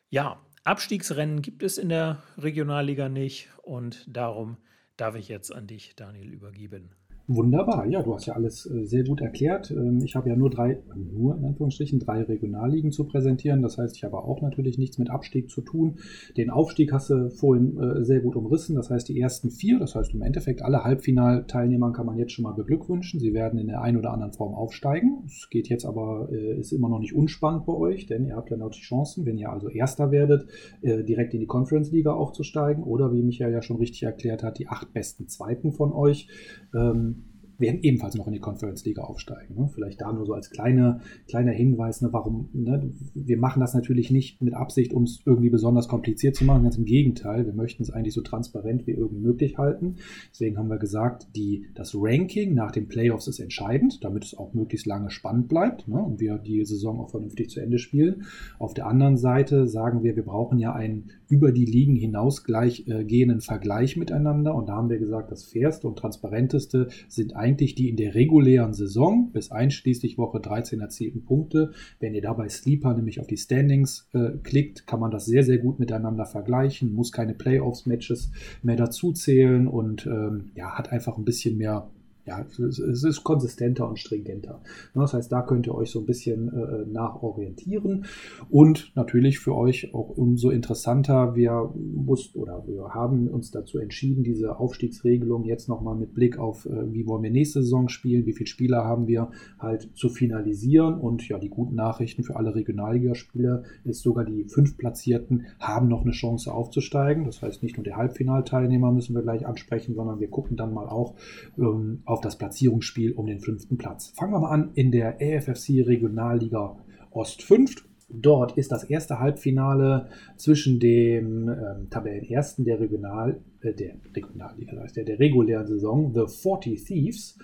Ja, Abstiegsrennen gibt es in der Regionalliga nicht und darum darf ich jetzt an dich, Daniel, übergeben. Wunderbar, ja, du hast ja alles äh, sehr gut erklärt. Ähm, ich habe ja nur drei, nur in Anführungsstrichen, drei Regionalligen zu präsentieren. Das heißt, ich habe auch natürlich nichts mit Abstieg zu tun. Den Aufstieg hast du vorhin äh, sehr gut umrissen. Das heißt, die ersten vier, das heißt im Endeffekt alle Halbfinalteilnehmer kann man jetzt schon mal beglückwünschen. Sie werden in der einen oder anderen Form aufsteigen. Es geht jetzt aber, äh, ist immer noch nicht unspannend bei euch, denn ihr habt ja noch die Chancen, wenn ihr also Erster werdet, direkt in die Conference Liga aufzusteigen oder wie Michael ja schon richtig erklärt hat, die acht besten Zweiten von euch ähm, werden ebenfalls noch in die Conference Liga aufsteigen. Ne? Vielleicht da nur so als kleine, kleiner Hinweis, ne, warum, ne, wir machen das natürlich nicht mit Absicht, um es irgendwie besonders kompliziert zu machen, ganz im Gegenteil, wir möchten es eigentlich so transparent wie irgend möglich halten. Deswegen haben wir gesagt, die, das Ranking nach den Playoffs ist entscheidend, damit es auch möglichst lange spannend bleibt ne, und wir die Saison auch vernünftig zu Ende spielen. Auf der anderen Seite sagen wir, wir brauchen ja einen über die Ligen hinaus gleich äh, gehenden Vergleich miteinander und da haben wir gesagt, das fairste und transparenteste sind eigentlich eigentlich die in der regulären Saison bis einschließlich Woche 13 erzielten Punkte. Wenn ihr dabei Sleeper nämlich auf die Standings äh, klickt, kann man das sehr, sehr gut miteinander vergleichen, muss keine Playoffs-Matches mehr dazu zählen und ähm, ja, hat einfach ein bisschen mehr ja, es ist konsistenter und stringenter. Das heißt, da könnt ihr euch so ein bisschen äh, nachorientieren und natürlich für euch auch umso interessanter. Wir mussten oder wir haben uns dazu entschieden, diese Aufstiegsregelung jetzt nochmal mit Blick auf, äh, wie wollen wir nächste Saison spielen, wie viele Spieler haben wir, halt zu finalisieren. Und ja, die guten Nachrichten für alle Regionalligaspieler ist sogar die fünf Platzierten haben noch eine Chance aufzusteigen. Das heißt, nicht nur die Halbfinalteilnehmer müssen wir gleich ansprechen, sondern wir gucken dann mal auch ähm, auf das Platzierungsspiel um den fünften Platz. Fangen wir mal an in der AFFC Regionalliga Ost 5. Dort ist das erste Halbfinale zwischen dem ähm, Tabellenersten der Regional, äh, der Regionalliga, das der, der regulären Saison, The 40 Thieves.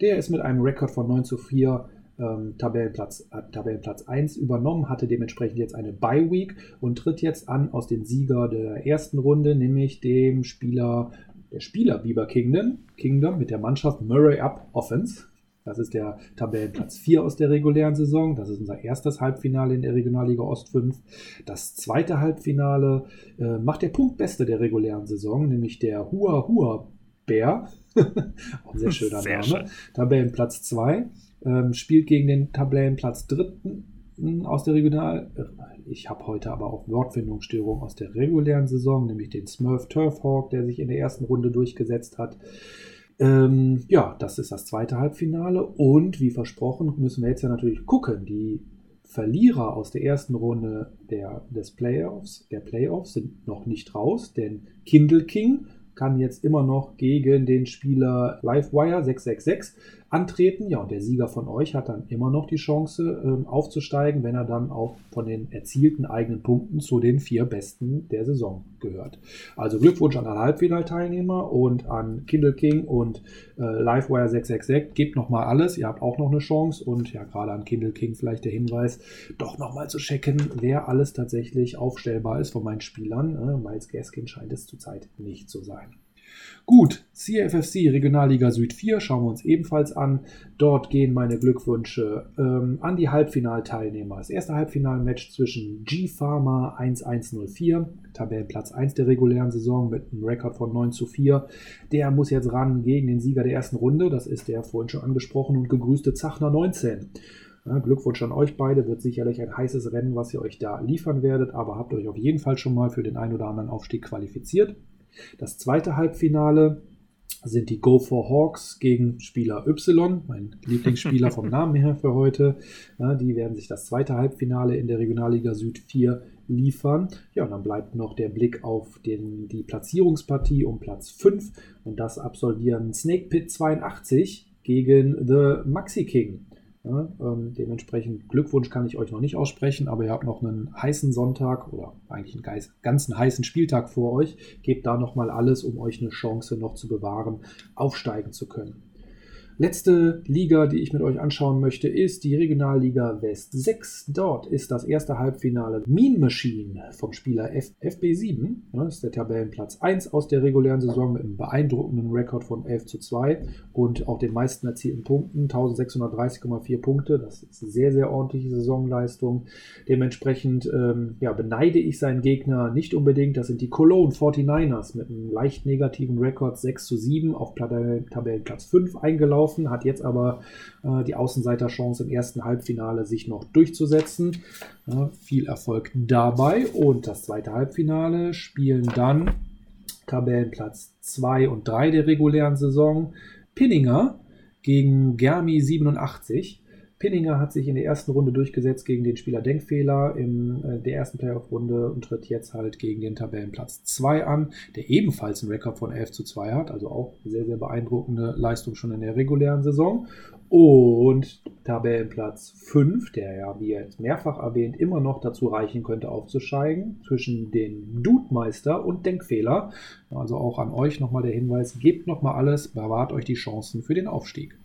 Der ist mit einem Rekord von 9 zu 4 ähm, Tabellenplatz, äh, Tabellenplatz 1 übernommen, hatte dementsprechend jetzt eine Bye Week und tritt jetzt an aus dem Sieger der ersten Runde, nämlich dem Spieler der Spieler Bieber Kingdom, Kingdom mit der Mannschaft Murray Up Offense. Das ist der Tabellenplatz 4 aus der regulären Saison. Das ist unser erstes Halbfinale in der Regionalliga Ost 5. Das zweite Halbfinale äh, macht der Punktbeste der regulären Saison, nämlich der Hua Hua Bär. Auch ein sehr schöner sehr Name. Schön. Tabellenplatz 2. Ähm, spielt gegen den Tabellenplatz 3 aus der Regional. Ich habe heute aber auch Wortfindungsstörungen aus der regulären Saison, nämlich den Smurf Turfhawk, der sich in der ersten Runde durchgesetzt hat. Ähm, ja, das ist das zweite Halbfinale und wie versprochen müssen wir jetzt ja natürlich gucken. Die Verlierer aus der ersten Runde der, des Playoffs, der Playoffs sind noch nicht raus, denn Kindle King kann jetzt immer noch gegen den Spieler Livewire 666 antreten. Ja, und der Sieger von euch hat dann immer noch die Chance ähm, aufzusteigen, wenn er dann auch von den erzielten eigenen Punkten zu den vier Besten der Saison gehört. Also Glückwunsch an alle Halbfinalteilnehmer und an Kindle King und äh, Livewire 666. Gebt nochmal alles, ihr habt auch noch eine Chance und ja, gerade an Kindle King vielleicht der Hinweis, doch nochmal zu checken, wer alles tatsächlich aufstellbar ist von meinen Spielern. Äh, Miles Gaskin scheint es zurzeit nicht zu sein. Gut, CFFC Regionalliga Süd 4 schauen wir uns ebenfalls an. Dort gehen meine Glückwünsche ähm, an die Halbfinalteilnehmer. Das erste Halbfinalmatch zwischen G-Pharma 1104, Tabellenplatz 1 der regulären Saison mit einem Rekord von 9 zu 4. Der muss jetzt ran gegen den Sieger der ersten Runde. Das ist der vorhin schon angesprochene und gegrüßte Zachner 19. Ja, Glückwunsch an euch beide, wird sicherlich ein heißes Rennen, was ihr euch da liefern werdet, aber habt euch auf jeden Fall schon mal für den ein oder anderen Aufstieg qualifiziert. Das zweite Halbfinale sind die Go for Hawks gegen Spieler Y, mein Lieblingsspieler vom Namen her für heute. Ja, die werden sich das zweite Halbfinale in der Regionalliga Süd 4 liefern. Ja, und dann bleibt noch der Blick auf den, die Platzierungspartie um Platz 5 und das absolvieren Snake Pit 82 gegen The Maxi King. Ja, ähm, dementsprechend Glückwunsch kann ich euch noch nicht aussprechen, aber ihr habt noch einen heißen Sonntag oder eigentlich einen ganzen heißen Spieltag vor euch. Gebt da nochmal alles, um euch eine Chance noch zu bewahren, aufsteigen zu können. Letzte Liga, die ich mit euch anschauen möchte, ist die Regionalliga West 6. Dort ist das erste Halbfinale Mean Machine vom Spieler F FB7. Das ist der Tabellenplatz 1 aus der regulären Saison mit einem beeindruckenden Rekord von 11 zu 2 und auch den meisten erzielten Punkten, 1630,4 Punkte. Das ist eine sehr, sehr ordentliche Saisonleistung. Dementsprechend ähm, ja, beneide ich seinen Gegner nicht unbedingt. Das sind die Cologne 49ers mit einem leicht negativen Rekord 6 zu 7 auf Tabellenplatz 5 eingelaufen gelaufen, hat jetzt aber äh, die Außenseiterchance im ersten Halbfinale sich noch durchzusetzen. Ja, viel Erfolg dabei. Und das zweite Halbfinale spielen dann Tabellenplatz 2 und 3 der regulären Saison Pinninger gegen Germi 87. Pinninger hat sich in der ersten Runde durchgesetzt gegen den Spieler Denkfehler in äh, der ersten Playoff-Runde und tritt jetzt halt gegen den Tabellenplatz 2 an, der ebenfalls einen Rekord von 11 zu 2 hat, also auch sehr, sehr beeindruckende Leistung schon in der regulären Saison. Und Tabellenplatz 5, der ja, wie jetzt mehrfach erwähnt, immer noch dazu reichen könnte, aufzusteigen, zwischen den Dudmeister und Denkfehler. Also auch an euch nochmal der Hinweis, gebt nochmal alles, bewahrt euch die Chancen für den Aufstieg.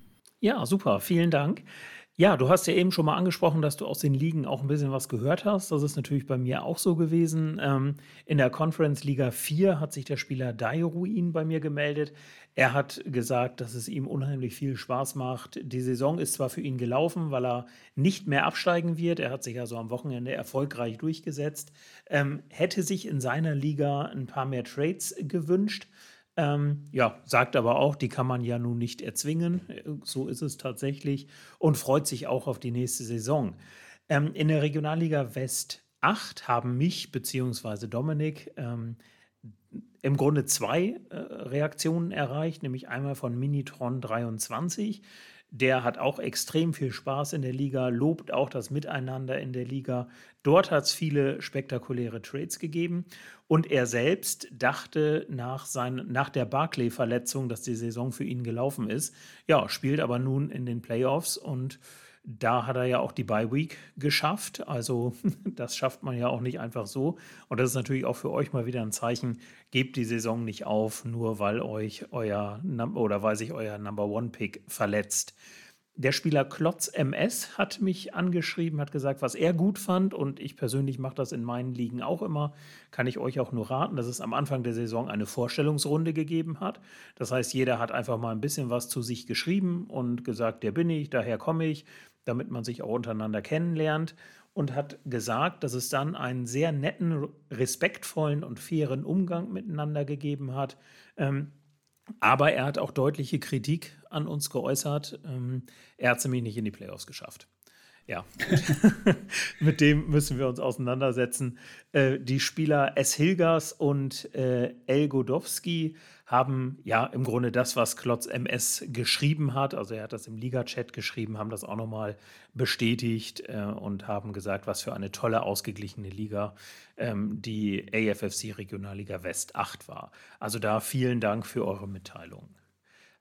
Ja, super, vielen Dank. Ja, du hast ja eben schon mal angesprochen, dass du aus den Ligen auch ein bisschen was gehört hast. Das ist natürlich bei mir auch so gewesen. Ähm, in der Conference Liga 4 hat sich der Spieler Dairuin bei mir gemeldet. Er hat gesagt, dass es ihm unheimlich viel Spaß macht. Die Saison ist zwar für ihn gelaufen, weil er nicht mehr absteigen wird. Er hat sich also am Wochenende erfolgreich durchgesetzt. Ähm, hätte sich in seiner Liga ein paar mehr Trades gewünscht. Ähm, ja, sagt aber auch, die kann man ja nun nicht erzwingen. So ist es tatsächlich und freut sich auch auf die nächste Saison. Ähm, in der Regionalliga West 8 haben mich bzw. Dominik ähm, im Grunde zwei äh, Reaktionen erreicht, nämlich einmal von Minitron 23. Der hat auch extrem viel Spaß in der Liga, lobt auch das Miteinander in der Liga. Dort hat es viele spektakuläre Trades gegeben. Und er selbst dachte nach, sein, nach der Barclay-Verletzung, dass die Saison für ihn gelaufen ist. Ja, spielt aber nun in den Playoffs und da hat er ja auch die Bye Week geschafft. Also das schafft man ja auch nicht einfach so. Und das ist natürlich auch für euch mal wieder ein Zeichen. Gebt die Saison nicht auf, nur weil euch euer oder weil sich euer Number One Pick verletzt. Der Spieler Klotz MS hat mich angeschrieben, hat gesagt, was er gut fand. Und ich persönlich mache das in meinen Ligen auch immer. Kann ich euch auch nur raten, dass es am Anfang der Saison eine Vorstellungsrunde gegeben hat. Das heißt, jeder hat einfach mal ein bisschen was zu sich geschrieben und gesagt, der bin ich, daher komme ich damit man sich auch untereinander kennenlernt und hat gesagt, dass es dann einen sehr netten, respektvollen und fairen Umgang miteinander gegeben hat. Ähm, aber er hat auch deutliche Kritik an uns geäußert. Ähm, er hat es nämlich nicht in die Playoffs geschafft. Ja, mit dem müssen wir uns auseinandersetzen. Äh, die Spieler S. Hilgers und äh, El Godowski haben ja im Grunde das, was Klotz MS geschrieben hat, also er hat das im Liga-Chat geschrieben, haben das auch nochmal bestätigt äh, und haben gesagt, was für eine tolle, ausgeglichene Liga ähm, die AFFC Regionalliga West 8 war. Also da vielen Dank für eure Mitteilung.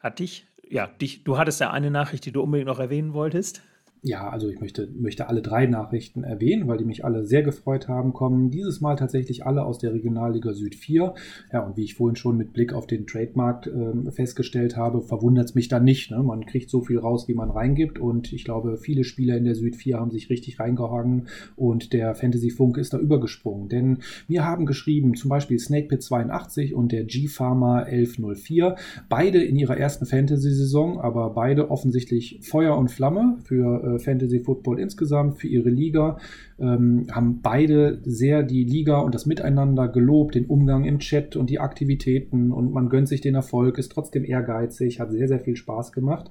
Hat dich, ja, dich, du hattest ja eine Nachricht, die du unbedingt noch erwähnen wolltest. Ja, also ich möchte, möchte alle drei Nachrichten erwähnen, weil die mich alle sehr gefreut haben. Kommen dieses Mal tatsächlich alle aus der Regionalliga Süd 4. Ja, und wie ich vorhin schon mit Blick auf den Trademark äh, festgestellt habe, verwundert es mich dann nicht. Ne? Man kriegt so viel raus, wie man reingibt. Und ich glaube, viele Spieler in der Süd 4 haben sich richtig reingehangen und der Fantasy Funk ist da übergesprungen. Denn mir haben geschrieben, zum Beispiel Snake Pit 82 und der G-Farmer 1104, beide in ihrer ersten Fantasy-Saison, aber beide offensichtlich Feuer und Flamme für Fantasy Football insgesamt, für ihre Liga ähm, haben beide sehr die Liga und das Miteinander gelobt, den Umgang im Chat und die Aktivitäten und man gönnt sich den Erfolg, ist trotzdem ehrgeizig, hat sehr, sehr viel Spaß gemacht.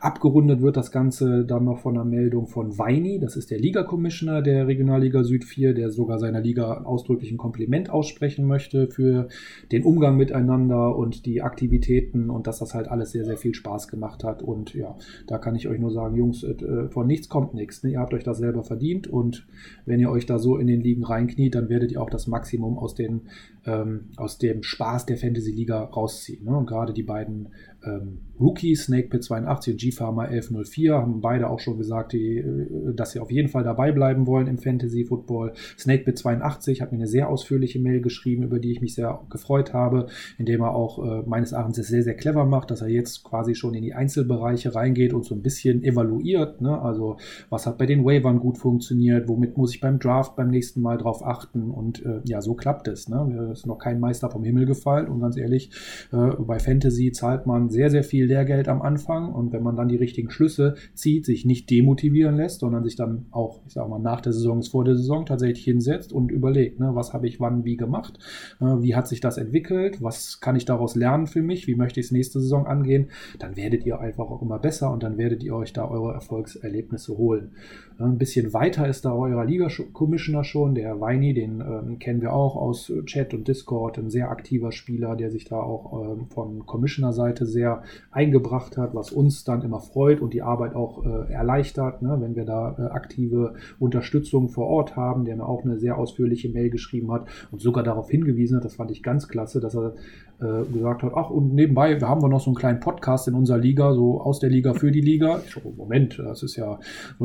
Abgerundet wird das Ganze dann noch von einer Meldung von Weini, das ist der Liga-Commissioner der Regionalliga Süd 4, der sogar seiner Liga ausdrücklich ein Kompliment aussprechen möchte für den Umgang miteinander und die Aktivitäten und dass das halt alles sehr, sehr viel Spaß gemacht hat. Und ja, da kann ich euch nur sagen, Jungs, äh, von nichts kommt nichts. Ne? Ihr habt euch das selber verdient und wenn ihr euch da so in den Ligen reinkniet, dann werdet ihr auch das Maximum aus, den, ähm, aus dem Spaß der Fantasy-Liga rausziehen. Ne? Und gerade die beiden ähm, Rookies, SnakePit 82 und G-Farmer 1104, haben beide auch schon gesagt, die, äh, dass sie auf jeden Fall dabei bleiben wollen im Fantasy Football. SnakePit 82 hat mir eine sehr ausführliche Mail geschrieben, über die ich mich sehr gefreut habe, indem er auch äh, meines Erachtens es sehr, sehr clever macht, dass er jetzt quasi schon in die Einzelbereiche reingeht und so ein bisschen evaluiert. Ne? Also, was hat bei den Waivern gut funktioniert, womit muss ich beim Draft beim nächsten Mal drauf achten. Und äh, ja, so klappt es. Ne? Es ist noch kein Meister vom Himmel gefallen. Und ganz ehrlich, äh, bei Fantasy zahlt man sehr, sehr viel Lehrgeld am Anfang. Und wenn man dann die richtigen Schlüsse zieht, sich nicht demotivieren lässt, sondern sich dann auch, ich sag mal, nach der Saison ist vor der Saison tatsächlich hinsetzt und überlegt, ne, was habe ich wann wie gemacht, äh, wie hat sich das entwickelt, was kann ich daraus lernen für mich, wie möchte ich es nächste Saison angehen, dann werdet ihr einfach auch immer besser und dann werdet ihr euch da eure Erfolgserlebnisse holen. Ein bisschen weiter ist da eurer Liga-Commissioner schon, der Weini, den ähm, kennen wir auch aus Chat und Discord, ein sehr aktiver Spieler, der sich da auch ähm, von Commissioner-Seite sehr eingebracht hat, was uns dann immer freut und die Arbeit auch äh, erleichtert, ne, wenn wir da äh, aktive Unterstützung vor Ort haben, der mir auch eine sehr ausführliche Mail geschrieben hat und sogar darauf hingewiesen hat, das fand ich ganz klasse, dass er äh, gesagt hat, ach und nebenbei haben wir noch so einen kleinen Podcast in unserer Liga, so aus der Liga für die Liga. Ich so, Moment, das ist ja,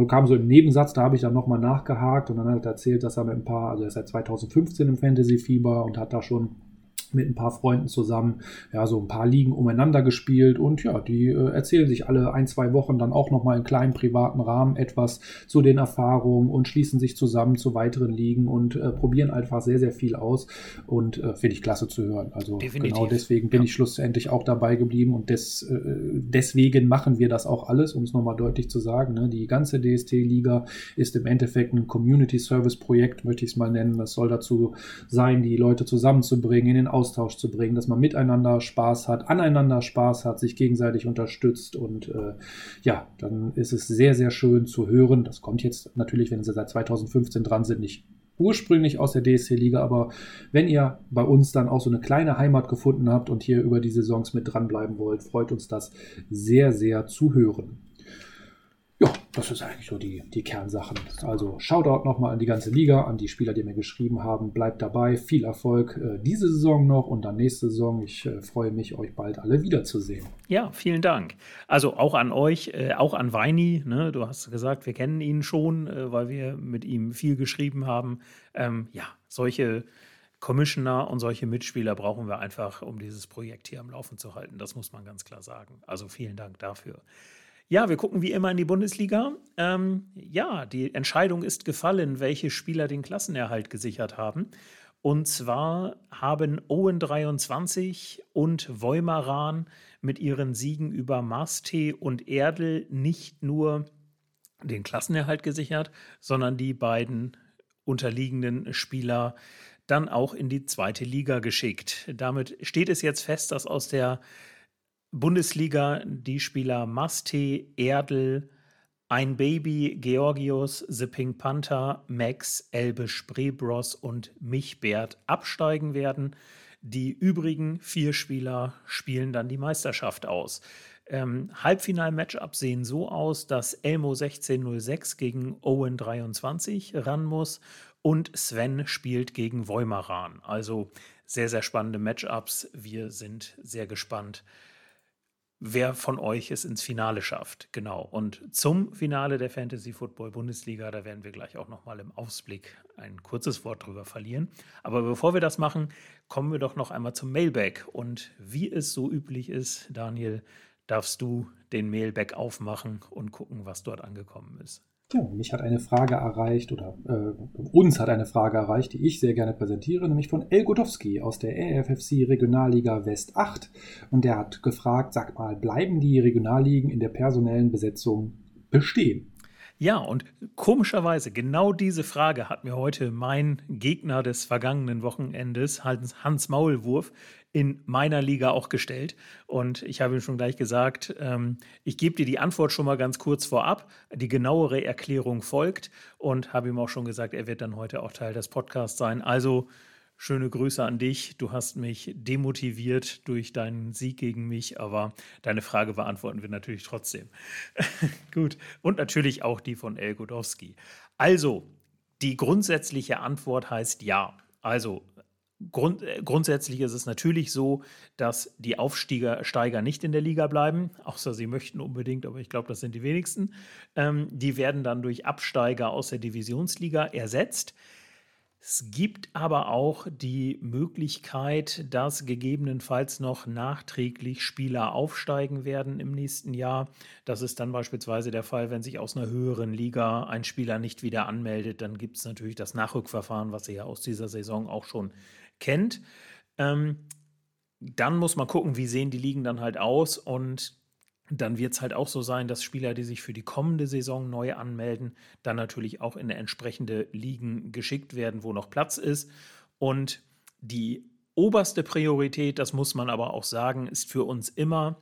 kam so im Nebensatz, da habe ich dann nochmal nachgehakt und dann hat er erzählt, dass er mit ein paar, also er ist seit 2015 im Fantasy Fieber und hat da schon mit ein paar Freunden zusammen, ja, so ein paar Ligen umeinander gespielt und ja, die äh, erzählen sich alle ein, zwei Wochen dann auch nochmal in kleinen privaten Rahmen etwas zu den Erfahrungen und schließen sich zusammen zu weiteren Ligen und äh, probieren einfach sehr, sehr viel aus und äh, finde ich klasse zu hören. Also Definitiv. genau deswegen bin ja. ich schlussendlich auch dabei geblieben und des, äh, deswegen machen wir das auch alles, um es nochmal deutlich zu sagen. Ne? Die ganze DST-Liga ist im Endeffekt ein Community Service Projekt, möchte ich es mal nennen. Das soll dazu sein, die Leute zusammenzubringen, in den Austausch zu bringen, dass man miteinander Spaß hat, aneinander Spaß hat, sich gegenseitig unterstützt und äh, ja, dann ist es sehr, sehr schön zu hören. Das kommt jetzt natürlich, wenn Sie seit 2015 dran sind, nicht ursprünglich aus der DSC-Liga, aber wenn ihr bei uns dann auch so eine kleine Heimat gefunden habt und hier über die Saisons mit dranbleiben wollt, freut uns das sehr, sehr zu hören. Ja, das ist eigentlich so die, die Kernsachen. Also Shoutout nochmal an die ganze Liga, an die Spieler, die mir geschrieben haben. Bleibt dabei, viel Erfolg äh, diese Saison noch und dann nächste Saison. Ich äh, freue mich, euch bald alle wiederzusehen. Ja, vielen Dank. Also auch an euch, äh, auch an Weini. Ne? Du hast gesagt, wir kennen ihn schon, äh, weil wir mit ihm viel geschrieben haben. Ähm, ja, solche Commissioner und solche Mitspieler brauchen wir einfach, um dieses Projekt hier am Laufen zu halten. Das muss man ganz klar sagen. Also vielen Dank dafür. Ja, wir gucken wie immer in die Bundesliga. Ähm, ja, die Entscheidung ist gefallen, welche Spieler den Klassenerhalt gesichert haben. Und zwar haben Owen 23 und Voimaran mit ihren Siegen über Mastee und Erdl nicht nur den Klassenerhalt gesichert, sondern die beiden unterliegenden Spieler dann auch in die zweite Liga geschickt. Damit steht es jetzt fest, dass aus der Bundesliga die Spieler Masti, Erdl, ein Baby, Georgios, The Pink Panther, Max, Elbe Spreebros und Michbert absteigen werden. Die übrigen vier Spieler spielen dann die Meisterschaft aus. Ähm, Halbfinal-Matchup sehen so aus, dass Elmo 1606 gegen Owen 23 ran muss und Sven spielt gegen Voimaran. Also sehr, sehr spannende Matchups. Wir sind sehr gespannt, wer von euch es ins Finale schafft. Genau. Und zum Finale der Fantasy Football Bundesliga, da werden wir gleich auch nochmal im Ausblick ein kurzes Wort drüber verlieren. Aber bevor wir das machen, kommen wir doch noch einmal zum Mailback. Und wie es so üblich ist, Daniel, darfst du den Mailback aufmachen und gucken, was dort angekommen ist. Ja, mich hat eine Frage erreicht oder äh, uns hat eine Frage erreicht, die ich sehr gerne präsentiere, nämlich von El Godowski aus der EFFC Regionalliga West 8. Und der hat gefragt, sag mal, bleiben die Regionalligen in der personellen Besetzung bestehen? Ja, und komischerweise, genau diese Frage hat mir heute mein Gegner des vergangenen Wochenendes, Hans Maulwurf, in meiner Liga auch gestellt. Und ich habe ihm schon gleich gesagt, ähm, ich gebe dir die Antwort schon mal ganz kurz vorab. Die genauere Erklärung folgt und habe ihm auch schon gesagt, er wird dann heute auch Teil des Podcasts sein. Also schöne Grüße an dich. Du hast mich demotiviert durch deinen Sieg gegen mich, aber deine Frage beantworten wir natürlich trotzdem. Gut. Und natürlich auch die von El Godowski. Also, die grundsätzliche Antwort heißt ja. Also, Grund, grundsätzlich ist es natürlich so, dass die Aufsteiger nicht in der Liga bleiben, außer sie möchten unbedingt, aber ich glaube, das sind die wenigsten. Ähm, die werden dann durch Absteiger aus der Divisionsliga ersetzt. Es gibt aber auch die Möglichkeit, dass gegebenenfalls noch nachträglich Spieler aufsteigen werden im nächsten Jahr. Das ist dann beispielsweise der Fall, wenn sich aus einer höheren Liga ein Spieler nicht wieder anmeldet. Dann gibt es natürlich das Nachrückverfahren, was ihr ja aus dieser Saison auch schon kennt. Ähm, dann muss man gucken, wie sehen die Ligen dann halt aus und dann wird es halt auch so sein, dass Spieler, die sich für die kommende Saison neu anmelden, dann natürlich auch in entsprechende Ligen geschickt werden, wo noch Platz ist. Und die oberste Priorität, das muss man aber auch sagen, ist für uns immer,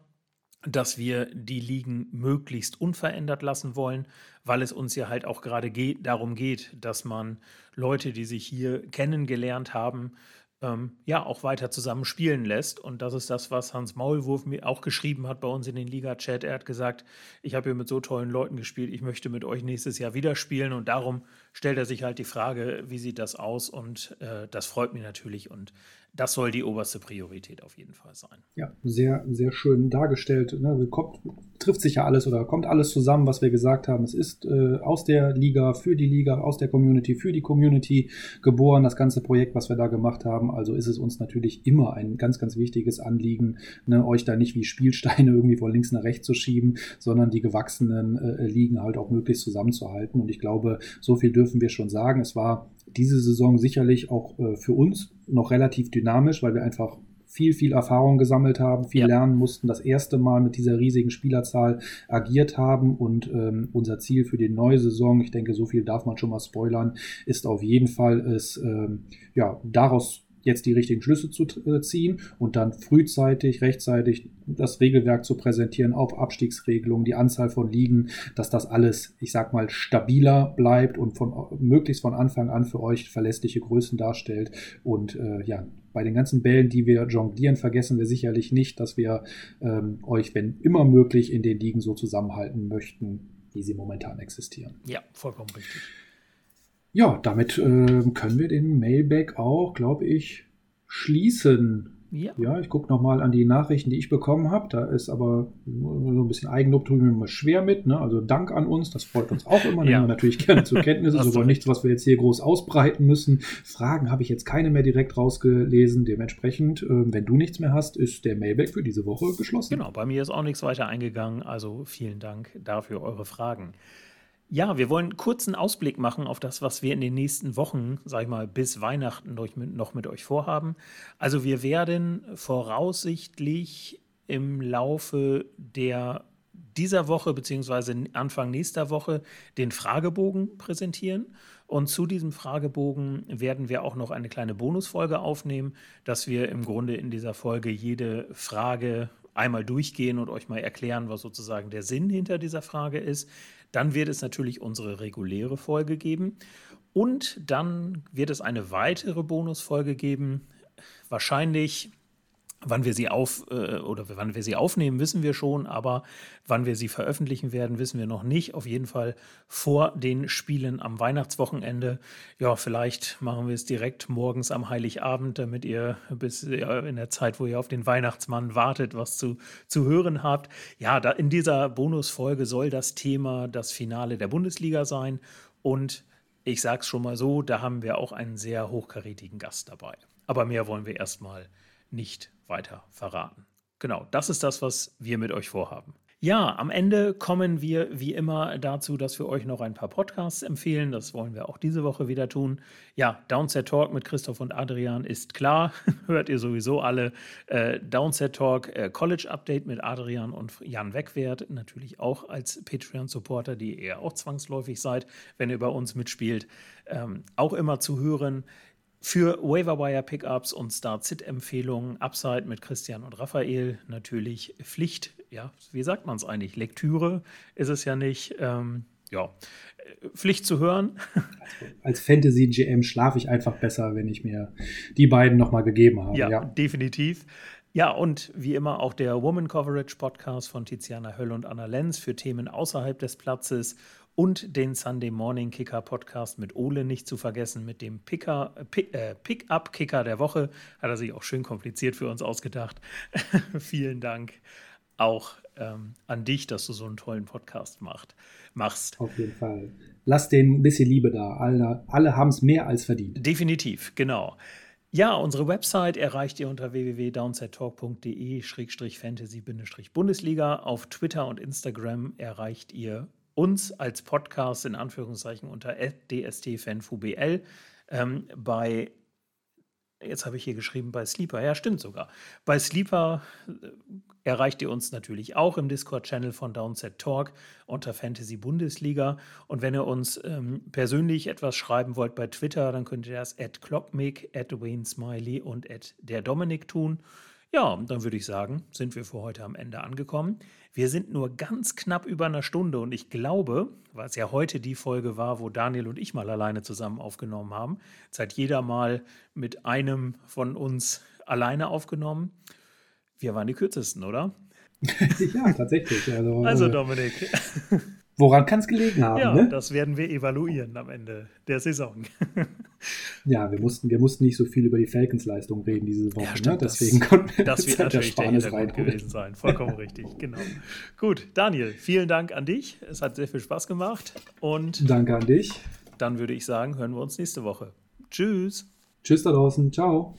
dass wir die Ligen möglichst unverändert lassen wollen, weil es uns ja halt auch gerade geht, darum geht, dass man Leute, die sich hier kennengelernt haben, ähm, ja auch weiter zusammen spielen lässt. Und das ist das, was Hans Maulwurf mir auch geschrieben hat bei uns in den Liga-Chat. Er hat gesagt, ich habe hier mit so tollen Leuten gespielt, ich möchte mit euch nächstes Jahr wieder spielen. Und darum stellt er sich halt die Frage, wie sieht das aus? Und äh, das freut mich natürlich. Und das soll die oberste Priorität auf jeden Fall sein. Ja, sehr, sehr schön dargestellt. Ne? Kommt, trifft sich ja alles oder kommt alles zusammen, was wir gesagt haben. Es ist äh, aus der Liga, für die Liga, aus der Community, für die Community geboren, das ganze Projekt, was wir da gemacht haben. Also ist es uns natürlich immer ein ganz, ganz wichtiges Anliegen, ne? euch da nicht wie Spielsteine irgendwie von links nach rechts zu schieben, sondern die gewachsenen äh, Ligen halt auch möglichst zusammenzuhalten. Und ich glaube, so viel dürfen wir schon sagen. Es war diese Saison sicherlich auch äh, für uns noch relativ dynamisch, weil wir einfach viel, viel Erfahrung gesammelt haben, viel ja. lernen mussten, das erste Mal mit dieser riesigen Spielerzahl agiert haben und ähm, unser Ziel für die neue Saison, ich denke, so viel darf man schon mal spoilern, ist auf jeden Fall es, ähm, ja, daraus jetzt die richtigen Schlüsse zu äh, ziehen und dann frühzeitig, rechtzeitig das Regelwerk zu präsentieren auf Abstiegsregelungen, die Anzahl von Ligen, dass das alles, ich sag mal, stabiler bleibt und von möglichst von Anfang an für euch verlässliche Größen darstellt. Und äh, ja, bei den ganzen Bällen, die wir jonglieren, vergessen wir sicherlich nicht, dass wir ähm, euch, wenn immer möglich, in den Ligen so zusammenhalten möchten, wie sie momentan existieren. Ja, vollkommen richtig. Ja, damit äh, können wir den Mailback auch, glaube ich, schließen. Ja, ja ich gucke nochmal an die Nachrichten, die ich bekommen habe. Da ist aber so ein bisschen Eigenlob tun wir immer schwer mit. Ne? Also Dank an uns, das freut uns auch immer. Nehmen wir natürlich gerne zur Kenntnis. ist aber nichts, was wir jetzt hier groß ausbreiten müssen. Fragen habe ich jetzt keine mehr direkt rausgelesen. Dementsprechend, äh, wenn du nichts mehr hast, ist der Mailback für diese Woche geschlossen. Genau, bei mir ist auch nichts weiter eingegangen. Also vielen Dank dafür eure Fragen. Ja, wir wollen kurzen Ausblick machen auf das, was wir in den nächsten Wochen, sag ich mal, bis Weihnachten noch mit euch vorhaben. Also wir werden voraussichtlich im Laufe der dieser Woche beziehungsweise Anfang nächster Woche den Fragebogen präsentieren. Und zu diesem Fragebogen werden wir auch noch eine kleine Bonusfolge aufnehmen, dass wir im Grunde in dieser Folge jede Frage einmal durchgehen und euch mal erklären, was sozusagen der Sinn hinter dieser Frage ist. Dann wird es natürlich unsere reguläre Folge geben. Und dann wird es eine weitere Bonusfolge geben. Wahrscheinlich Wann wir sie auf äh, oder wann wir sie aufnehmen, wissen wir schon, aber wann wir sie veröffentlichen werden, wissen wir noch nicht. Auf jeden Fall vor den Spielen am Weihnachtswochenende. Ja, vielleicht machen wir es direkt morgens am Heiligabend, damit ihr bis ja, in der Zeit, wo ihr auf den Weihnachtsmann wartet, was zu, zu hören habt. Ja, da in dieser Bonusfolge soll das Thema das Finale der Bundesliga sein und ich sage es schon mal so, da haben wir auch einen sehr hochkarätigen Gast dabei. Aber mehr wollen wir erstmal nicht weiter verraten. Genau, das ist das, was wir mit euch vorhaben. Ja, am Ende kommen wir wie immer dazu, dass wir euch noch ein paar Podcasts empfehlen. Das wollen wir auch diese Woche wieder tun. Ja, Downset Talk mit Christoph und Adrian ist klar. Hört ihr sowieso alle. Äh, Downset Talk äh, College Update mit Adrian und Jan Wegwert. Natürlich auch als Patreon-Supporter, die ihr auch zwangsläufig seid, wenn ihr bei uns mitspielt. Ähm, auch immer zu hören. Für Waiverwire Pickups und Start-Sit-Empfehlungen, Upside mit Christian und Raphael natürlich Pflicht. Ja, wie sagt man es eigentlich? Lektüre ist es ja nicht. Ähm, ja, Pflicht zu hören. Als Fantasy-GM schlafe ich einfach besser, wenn ich mir die beiden nochmal gegeben habe. Ja, ja, definitiv. Ja, und wie immer auch der Woman Coverage Podcast von Tiziana Höll und Anna Lenz für Themen außerhalb des Platzes und den Sunday Morning Kicker Podcast mit Ole nicht zu vergessen, mit dem Picker, Pick, äh, Pick-up Kicker der Woche. Hat er sich auch schön kompliziert für uns ausgedacht. Vielen Dank auch ähm, an dich, dass du so einen tollen Podcast macht, machst. Auf jeden Fall. Lass denen ein bisschen Liebe da. Alle, alle haben es mehr als verdient. Definitiv, genau. Ja, unsere Website erreicht ihr unter www.downsettalk.de-fantasy-bundesliga. Auf Twitter und Instagram erreicht ihr uns als Podcast in Anführungszeichen unter dstfanfubl. Ähm, bei jetzt habe ich hier geschrieben bei Sleeper, ja stimmt sogar. Bei Sleeper äh, erreicht ihr uns natürlich auch im Discord-Channel von Downset Talk unter Fantasy Bundesliga. Und wenn ihr uns ähm, persönlich etwas schreiben wollt bei Twitter, dann könnt ihr das at Clockmick, at Wayne Smiley und at der Dominik tun. Ja, dann würde ich sagen, sind wir für heute am Ende angekommen. Wir sind nur ganz knapp über einer Stunde und ich glaube, weil es ja heute die Folge war, wo Daniel und ich mal alleine zusammen aufgenommen haben, jetzt hat jeder mal mit einem von uns alleine aufgenommen. Wir waren die kürzesten, oder? ja, tatsächlich. Also, also Dominik. Woran kann es gelegen haben? Ja, ne? das werden wir evaluieren am Ende der Saison. ja, wir mussten, wir mussten nicht so viel über die Falcons-Leistung reden diese Woche. Ja, stimmt, ne? Deswegen das, konnten wir das wird natürlich der, der Hintergrund gewesen sein. Vollkommen richtig, genau. Gut, Daniel, vielen Dank an dich. Es hat sehr viel Spaß gemacht. Und Danke an dich. Dann würde ich sagen, hören wir uns nächste Woche. Tschüss. Tschüss da draußen. Ciao.